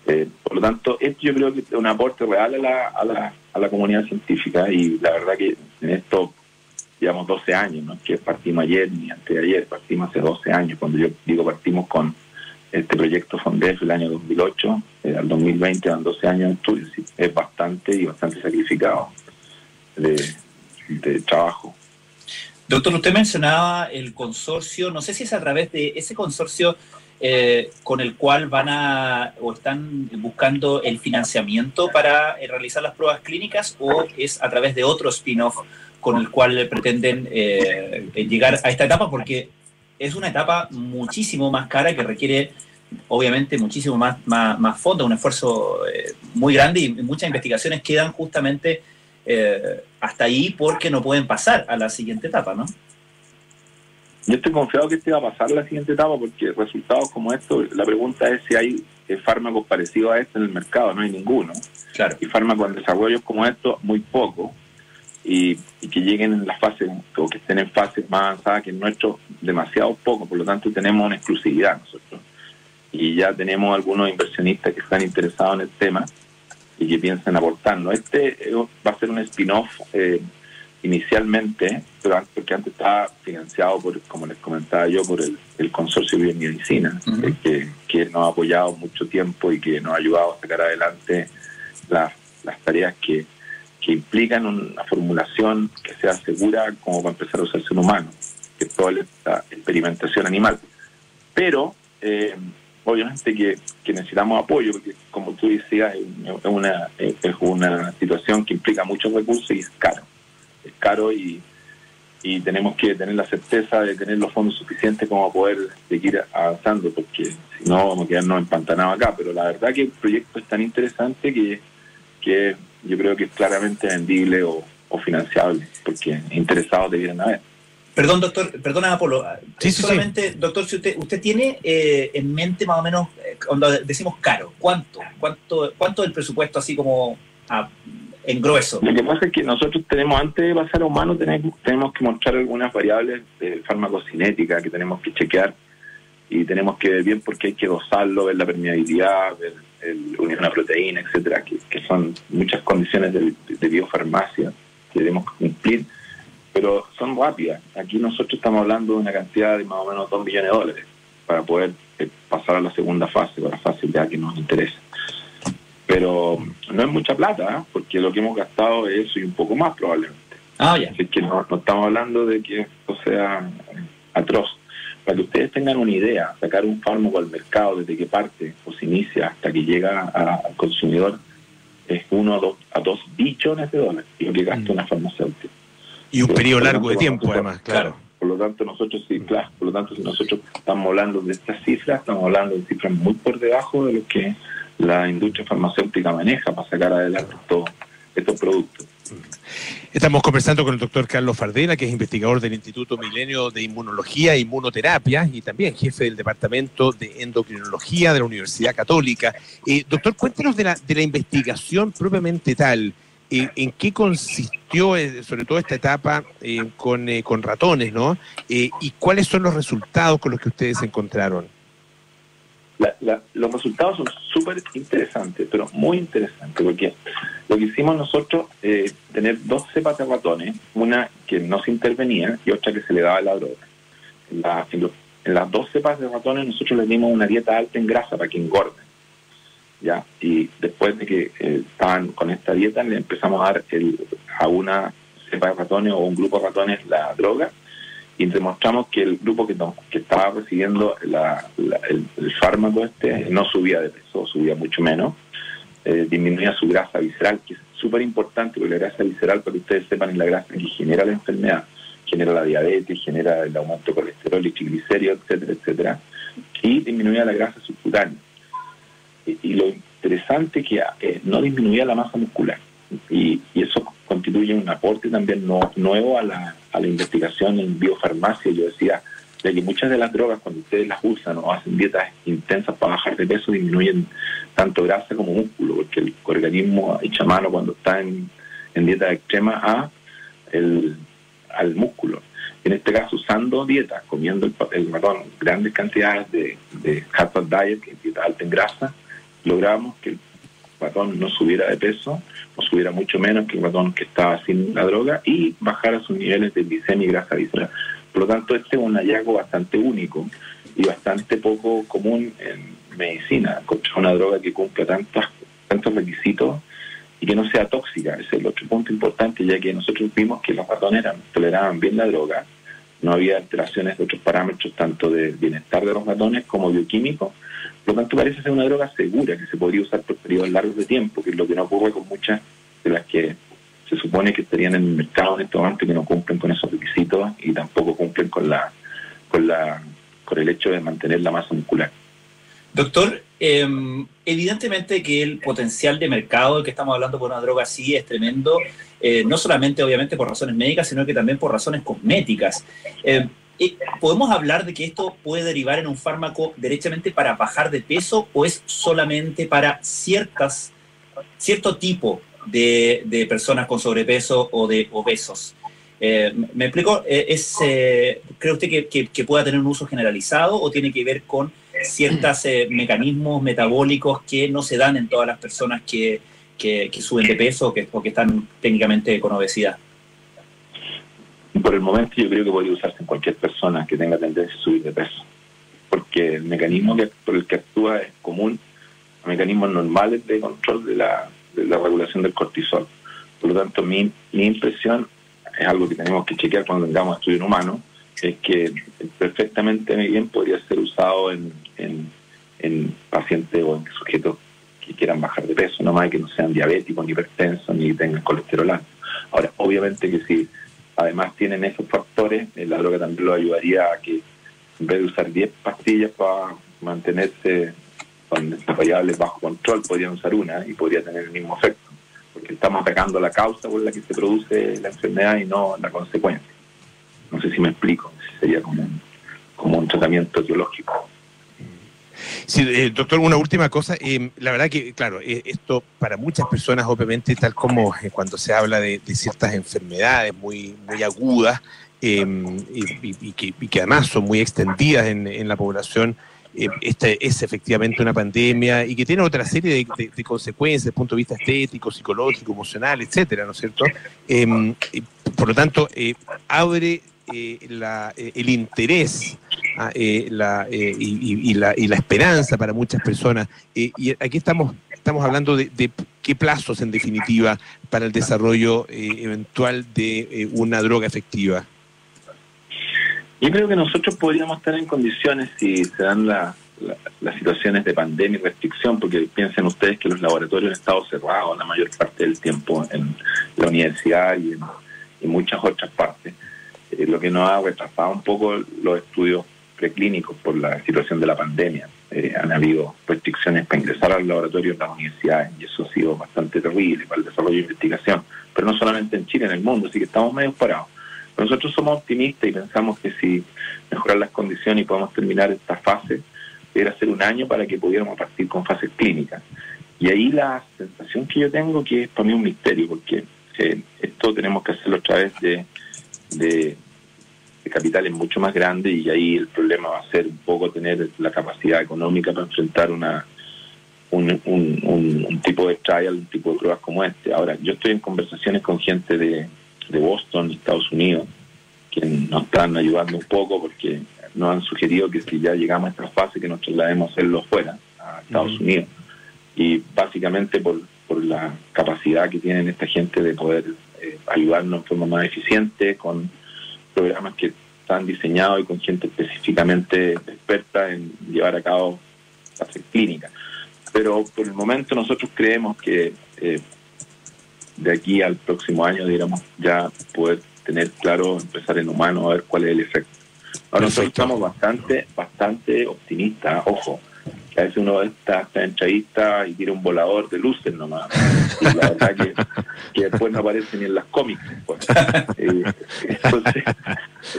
Eh, por lo tanto, esto yo creo que es un aporte real a la, a la, a la comunidad científica y la verdad que en esto llevamos 12 años, no que partimos ayer ni antes de ayer, partimos hace 12 años, cuando yo digo partimos con este proyecto FONDEF el año 2008, eh, al 2020 van 12 años de estudio, es bastante y bastante sacrificado de trabajo. Doctor, usted mencionaba el consorcio, no sé si es a través de ese consorcio eh, con el cual van a o están buscando el financiamiento para eh, realizar las pruebas clínicas o es a través de otro spin-off con el cual pretenden eh, llegar a esta etapa porque es una etapa muchísimo más cara que requiere obviamente muchísimo más, más, más fondos, un esfuerzo eh, muy grande y muchas investigaciones quedan justamente hasta ahí porque no pueden pasar a la siguiente etapa, ¿no? Yo estoy confiado que este va a pasar la siguiente etapa porque resultados como estos, la pregunta es si hay eh, fármacos parecidos a este en el mercado, no hay ninguno. Claro. Y fármacos en desarrollo como estos, muy poco. Y, y que lleguen en la fase, o que estén en fases más avanzadas que el nuestro, demasiado poco. Por lo tanto, tenemos una exclusividad nosotros. Y ya tenemos algunos inversionistas que están interesados en el tema y que piensan aportarnos. Este eh, va a ser un spin-off eh, inicialmente, pero porque antes estaba financiado, por, como les comentaba yo, por el, el consorcio de biomedicina, eh, que, que nos ha apoyado mucho tiempo y que nos ha ayudado a sacar adelante las, las tareas que, que implican una formulación que sea segura como para empezar a usarse en humano, que es toda esta experimentación animal. Pero eh, obviamente que, que necesitamos apoyo, porque como tú decías, es una, es una situación que implica muchos recursos y es caro. Es caro y, y tenemos que tener la certeza de tener los fondos suficientes como poder seguir avanzando, porque si no vamos a quedarnos empantanados acá. Pero la verdad que el proyecto es tan interesante que, que yo creo que es claramente vendible o, o financiable, porque interesados debieran haber. Perdón, doctor, perdona, Apolo. Sí, sí, Solamente, doctor, si usted, usted tiene eh, en mente más o menos, eh, cuando decimos caro, ¿cuánto? ¿Cuánto, cuánto es el presupuesto así como en grueso? Lo que pasa es que nosotros tenemos, antes de pasar a humanos, tenemos, tenemos que mostrar algunas variables de farmacocinética que tenemos que chequear y tenemos que ver bien porque hay que dosarlo, ver la permeabilidad, ver el, unir una proteína, etcétera, que, que son muchas condiciones de, biofarmacia que debemos cumplir, pero son rápidas. Aquí nosotros estamos hablando de una cantidad de más o menos 2 millones de dólares para poder eh, pasar a la segunda fase, a la fase ya que nos interesa. Pero no es mucha plata, ¿eh? porque lo que hemos gastado es eso y un poco más probablemente. Ah, ya. Así que no, no estamos hablando de que esto sea atroz. Para que ustedes tengan una idea, sacar un fármaco al mercado desde que parte o se inicia hasta que llega a- al consumidor es uno a dos, a dos billones de dólares lo que gasta una farmacéutica. Y un periodo Por lo largo de tiempo, nosotros- además, claro. Por lo tanto, nosotros sí, claro, por lo tanto, si nosotros estamos hablando de estas cifras, estamos hablando de cifras muy por debajo de lo que la industria farmacéutica maneja para sacar adelante estos, productos. Estamos conversando con el doctor Carlos Fardela, que es investigador del Instituto Milenio de Inmunología e Inmunoterapia y también jefe del Departamento de Endocrinología de la Universidad Católica. Eh, doctor, cuéntenos de la, de la investigación propiamente tal. Eh, ¿En qué consistió, eh, sobre todo esta etapa con, con ratones, ¿no? ¿Y cuáles son los resultados con los que ustedes encontraron? La- la- los resultados son súper interesantes, pero muy interesantes, porque lo que hicimos nosotros, eh, tener dos cepas de ratones, una que no se intervenía y otra que se le daba la droga. En, las dos cepas de ratones nosotros les dimos una dieta alta en grasa para que engorden. ¿ya? Y después de que eh, estaban con esta dieta, le empezamos a dar a una cepa de ratones o un grupo de ratones la droga y demostramos que el grupo que, estaba recibiendo el, fármaco este no subía de peso, subía mucho menos, eh, disminuía su grasa visceral, que es súper importante, porque la grasa visceral, para que ustedes sepan, es la grasa que genera la enfermedad, genera la diabetes, genera el aumento de colesterol y triglicéridos, etcétera, etcétera, y disminuía la grasa subcutánea. Y, y lo interesante es que eh, no disminuía la masa muscular. Y, y eso constituye un aporte también no- nuevo a la, a la investigación en biofarmacia. Yo decía de que muchas de las drogas, cuando ustedes las usan o hacen dietas intensas para bajar de peso, disminuyen tanto grasa como músculo, porque el organismo echa mano cuando está en, en dieta extrema a el, al músculo. En este caso, usando dietas, comiendo el, el ratón, grandes cantidades de, de hard diet, que es dieta alta en grasa, logramos que el ratón no subiera de peso, o subiera mucho menos que el ratón que estaba sin la droga y bajara sus niveles de glicemia y grasa visceral. Por lo tanto, este es un hallazgo bastante único y bastante poco común en medicina, encontrar una droga que cumpla tantos, tantos requisitos y que no sea tóxica. Ese es el otro punto importante, ya que nosotros vimos que los ratones toleraban bien la droga, no había alteraciones de otros parámetros, tanto de bienestar de los ratones como bioquímicos. Por lo tanto, parece ser una droga segura que se podría usar por periodos largos de tiempo, que es lo que no ocurre con muchas de las que se supone que estarían en el mercado en este que no cumplen con esos requisitos y tampoco cumplen con la con la con el hecho de mantener la masa muscular. Doctor, eh, evidentemente que el potencial de mercado que estamos hablando por una droga así es tremendo, eh, no solamente obviamente por razones médicas, sino que también por razones cosméticas. Eh, ¿Podemos hablar de que esto puede derivar en un fármaco derechamente para bajar de peso o es solamente para ciertas, cierto tipo de, de personas con sobrepeso o de obesos? Eh, ¿Me explico? Eh, es, eh, ¿Cree usted que, que- que pueda tener un uso generalizado o tiene que ver con ciertos mecanismos metabólicos que no se dan en todas las personas que- que suben de peso o que, o que están técnicamente con obesidad? Por el momento yo creo que podría usarse en cualquier persona que tenga tendencia a subir de peso, porque el mecanismo que, por el que actúa es común a mecanismos normales de control de la, regulación del cortisol. Por lo tanto, mi, mi impresión es algo que tenemos que chequear cuando tengamos estudio humano, es que perfectamente bien podría ser usado en, en, en pacientes o en sujetos que quieran bajar de peso, no más que no sean diabéticos, ni hipertensos, ni tengan colesterol alto. Ahora, obviamente que si además tienen esos factores, eh, la droga también lo ayudaría a que en vez de usar 10 pastillas para mantenerse con variables bajo control, podrían usar una y podría tener el mismo efecto, porque estamos atacando la causa por la que se produce la enfermedad y no la consecuencia. No sé si me explico, sería como un, como un tratamiento biológico. Sí, eh, doctor, una última cosa. eh, la verdad que, claro, eh, esto para muchas personas, obviamente, tal como eh, cuando se habla de, ciertas enfermedades muy, muy agudas y, que, además son muy extendidas en, la población, esta es efectivamente una pandemia y que tiene otra serie de, de- consecuencias desde el punto de vista estético, psicológico, emocional, etcétera, ¿no es cierto? Por lo tanto, abre eh, la- eh, el interés ah, eh, la, eh, y, y- y la, y la esperanza para muchas personas. Y aquí estamos, estamos hablando de, de qué plazos, en definitiva, para el desarrollo eventual de una droga efectiva. Yo creo que nosotros podríamos estar en condiciones si se dan la- la- las situaciones de pandemia y restricción, porque piensen ustedes que los laboratorios han estado cerrados la mayor parte del tiempo en la universidad y en, muchas otras partes, eh, lo que nos ha retrasado un poco los estudios preclínicos por la situación de la pandemia. Eh, han habido restricciones para ingresar al laboratorio en las universidades y eso ha sido bastante terrible para el desarrollo de investigación, pero no solamente en Chile, en el mundo, así que estamos medio parados. Nosotros somos optimistas y pensamos que si mejorar las condiciones y podemos terminar esta fase, debería ser un año para que pudiéramos partir con fases clínicas. Y ahí la sensación que yo tengo que es para mí un misterio, porque eh, esto tenemos que hacerlo a través de, de, de capitales mucho más grandes y ahí el problema va a ser un poco tener la capacidad económica para enfrentar una un, un, un- un tipo de trial, un tipo de pruebas como este. Ahora, yo estoy en conversaciones con gente de, de Boston, Estados Unidos, que nos están ayudando un poco porque nos han sugerido que si ya llegamos a esta fase que nos traslademos a hacerlo fuera, a Estados. Unidos. Y básicamente por, por la capacidad que tienen esta gente de poder eh, ayudarnos en forma más eficiente con programas que están diseñados y con gente específicamente experta en llevar a cabo fases clínicas. Pero por el momento nosotros creemos que eh, de aquí al próximo año deberíamos ya poder tener claro, empezar en humano, a ver cuál es el efecto. Ahora nosotros estamos bastante, bastante optimistas, ojo, que a veces uno está, está entrevista y tira un volador de luces nomás. Y la verdad que, que después no aparece ni en las cómics. pues. Eh, entonces,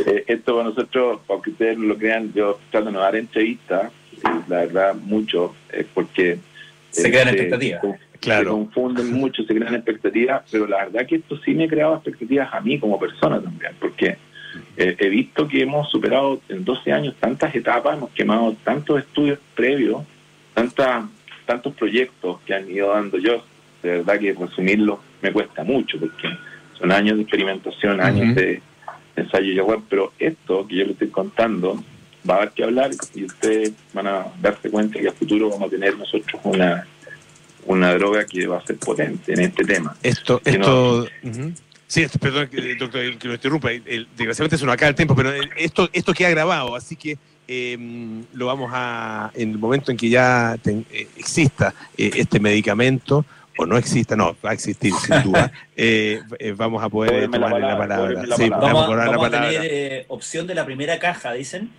eh, esto para nosotros, aunque ustedes no lo crean, yo trato de no dar entrevistas, eh, la verdad, mucho, es porque... Se crean eh, expectativas. se- Se confunden mucho, se crean expectativas, pero la verdad que esto sí me ha creado expectativas a mí como persona también, porque eh, he visto que hemos superado en 12 años tantas etapas, hemos quemado tantos estudios previos, tantas, tantos proyectos que han ido dando yo. De verdad que resumirlo me cuesta mucho, porque son años de experimentación, años de ensayo y web, pero esto que yo le estoy contando va a dar que hablar y ustedes van a darse cuenta que a futuro vamos a tener nosotros una una droga que va a ser potente en este tema. Esto, no- esto. Sí, esto- perdón, eh, doctor, que lo interrumpa. el- el- desgraciadamente se nos acaba el tiempo, pero eh, esto, esto queda grabado, así que eh, lo vamos a. En el momento en que ya ten- eh, exista eh, este medicamento, o no exista, no, va a existir sin duda, eh, eh, vamos a poder la tomarle la palabra, Sí, palabra. vamos a Vamos, la a palabra. tener eh, opción de la primera caja, dicen.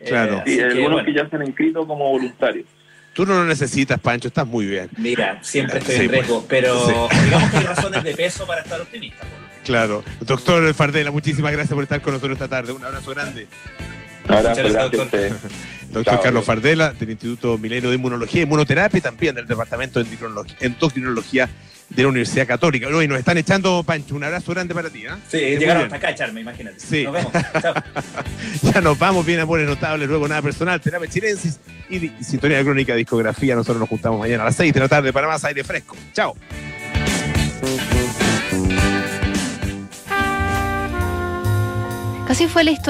Eh, Claro. Y que, algunos bueno, que ya se han inscrito como voluntarios. Tú no lo necesitas, Pancho, estás muy bien. Mira, siempre estoy Sí, en riesgo, pues, pero sí. digamos que hay razones de peso para estar optimista. Claro. Doctor Fardela, muchísimas gracias por estar con nosotros esta tarde. Un abrazo grande. Un abrazo, gracias, a doctor. Doctor Chao, Carlos. Fardela, del Instituto Milenio de Inmunología y Inmunoterapia, y también del Departamento de Endocrinología, Endocrinología de la Universidad Católica. Hoy nos están echando, Pancho, un abrazo grande para ti. ¿ah? Sí, llegaron hasta acá, Charme, imagínate. Sí. Nos vemos. Chao. Ya nos vamos, bien amores notables, luego nada personal, terapia chilensis y, y sintonía crónica discografía. Nosotros nos juntamos mañana a las 6 de la tarde para más aire fresco. Chao. Casi fue la historia.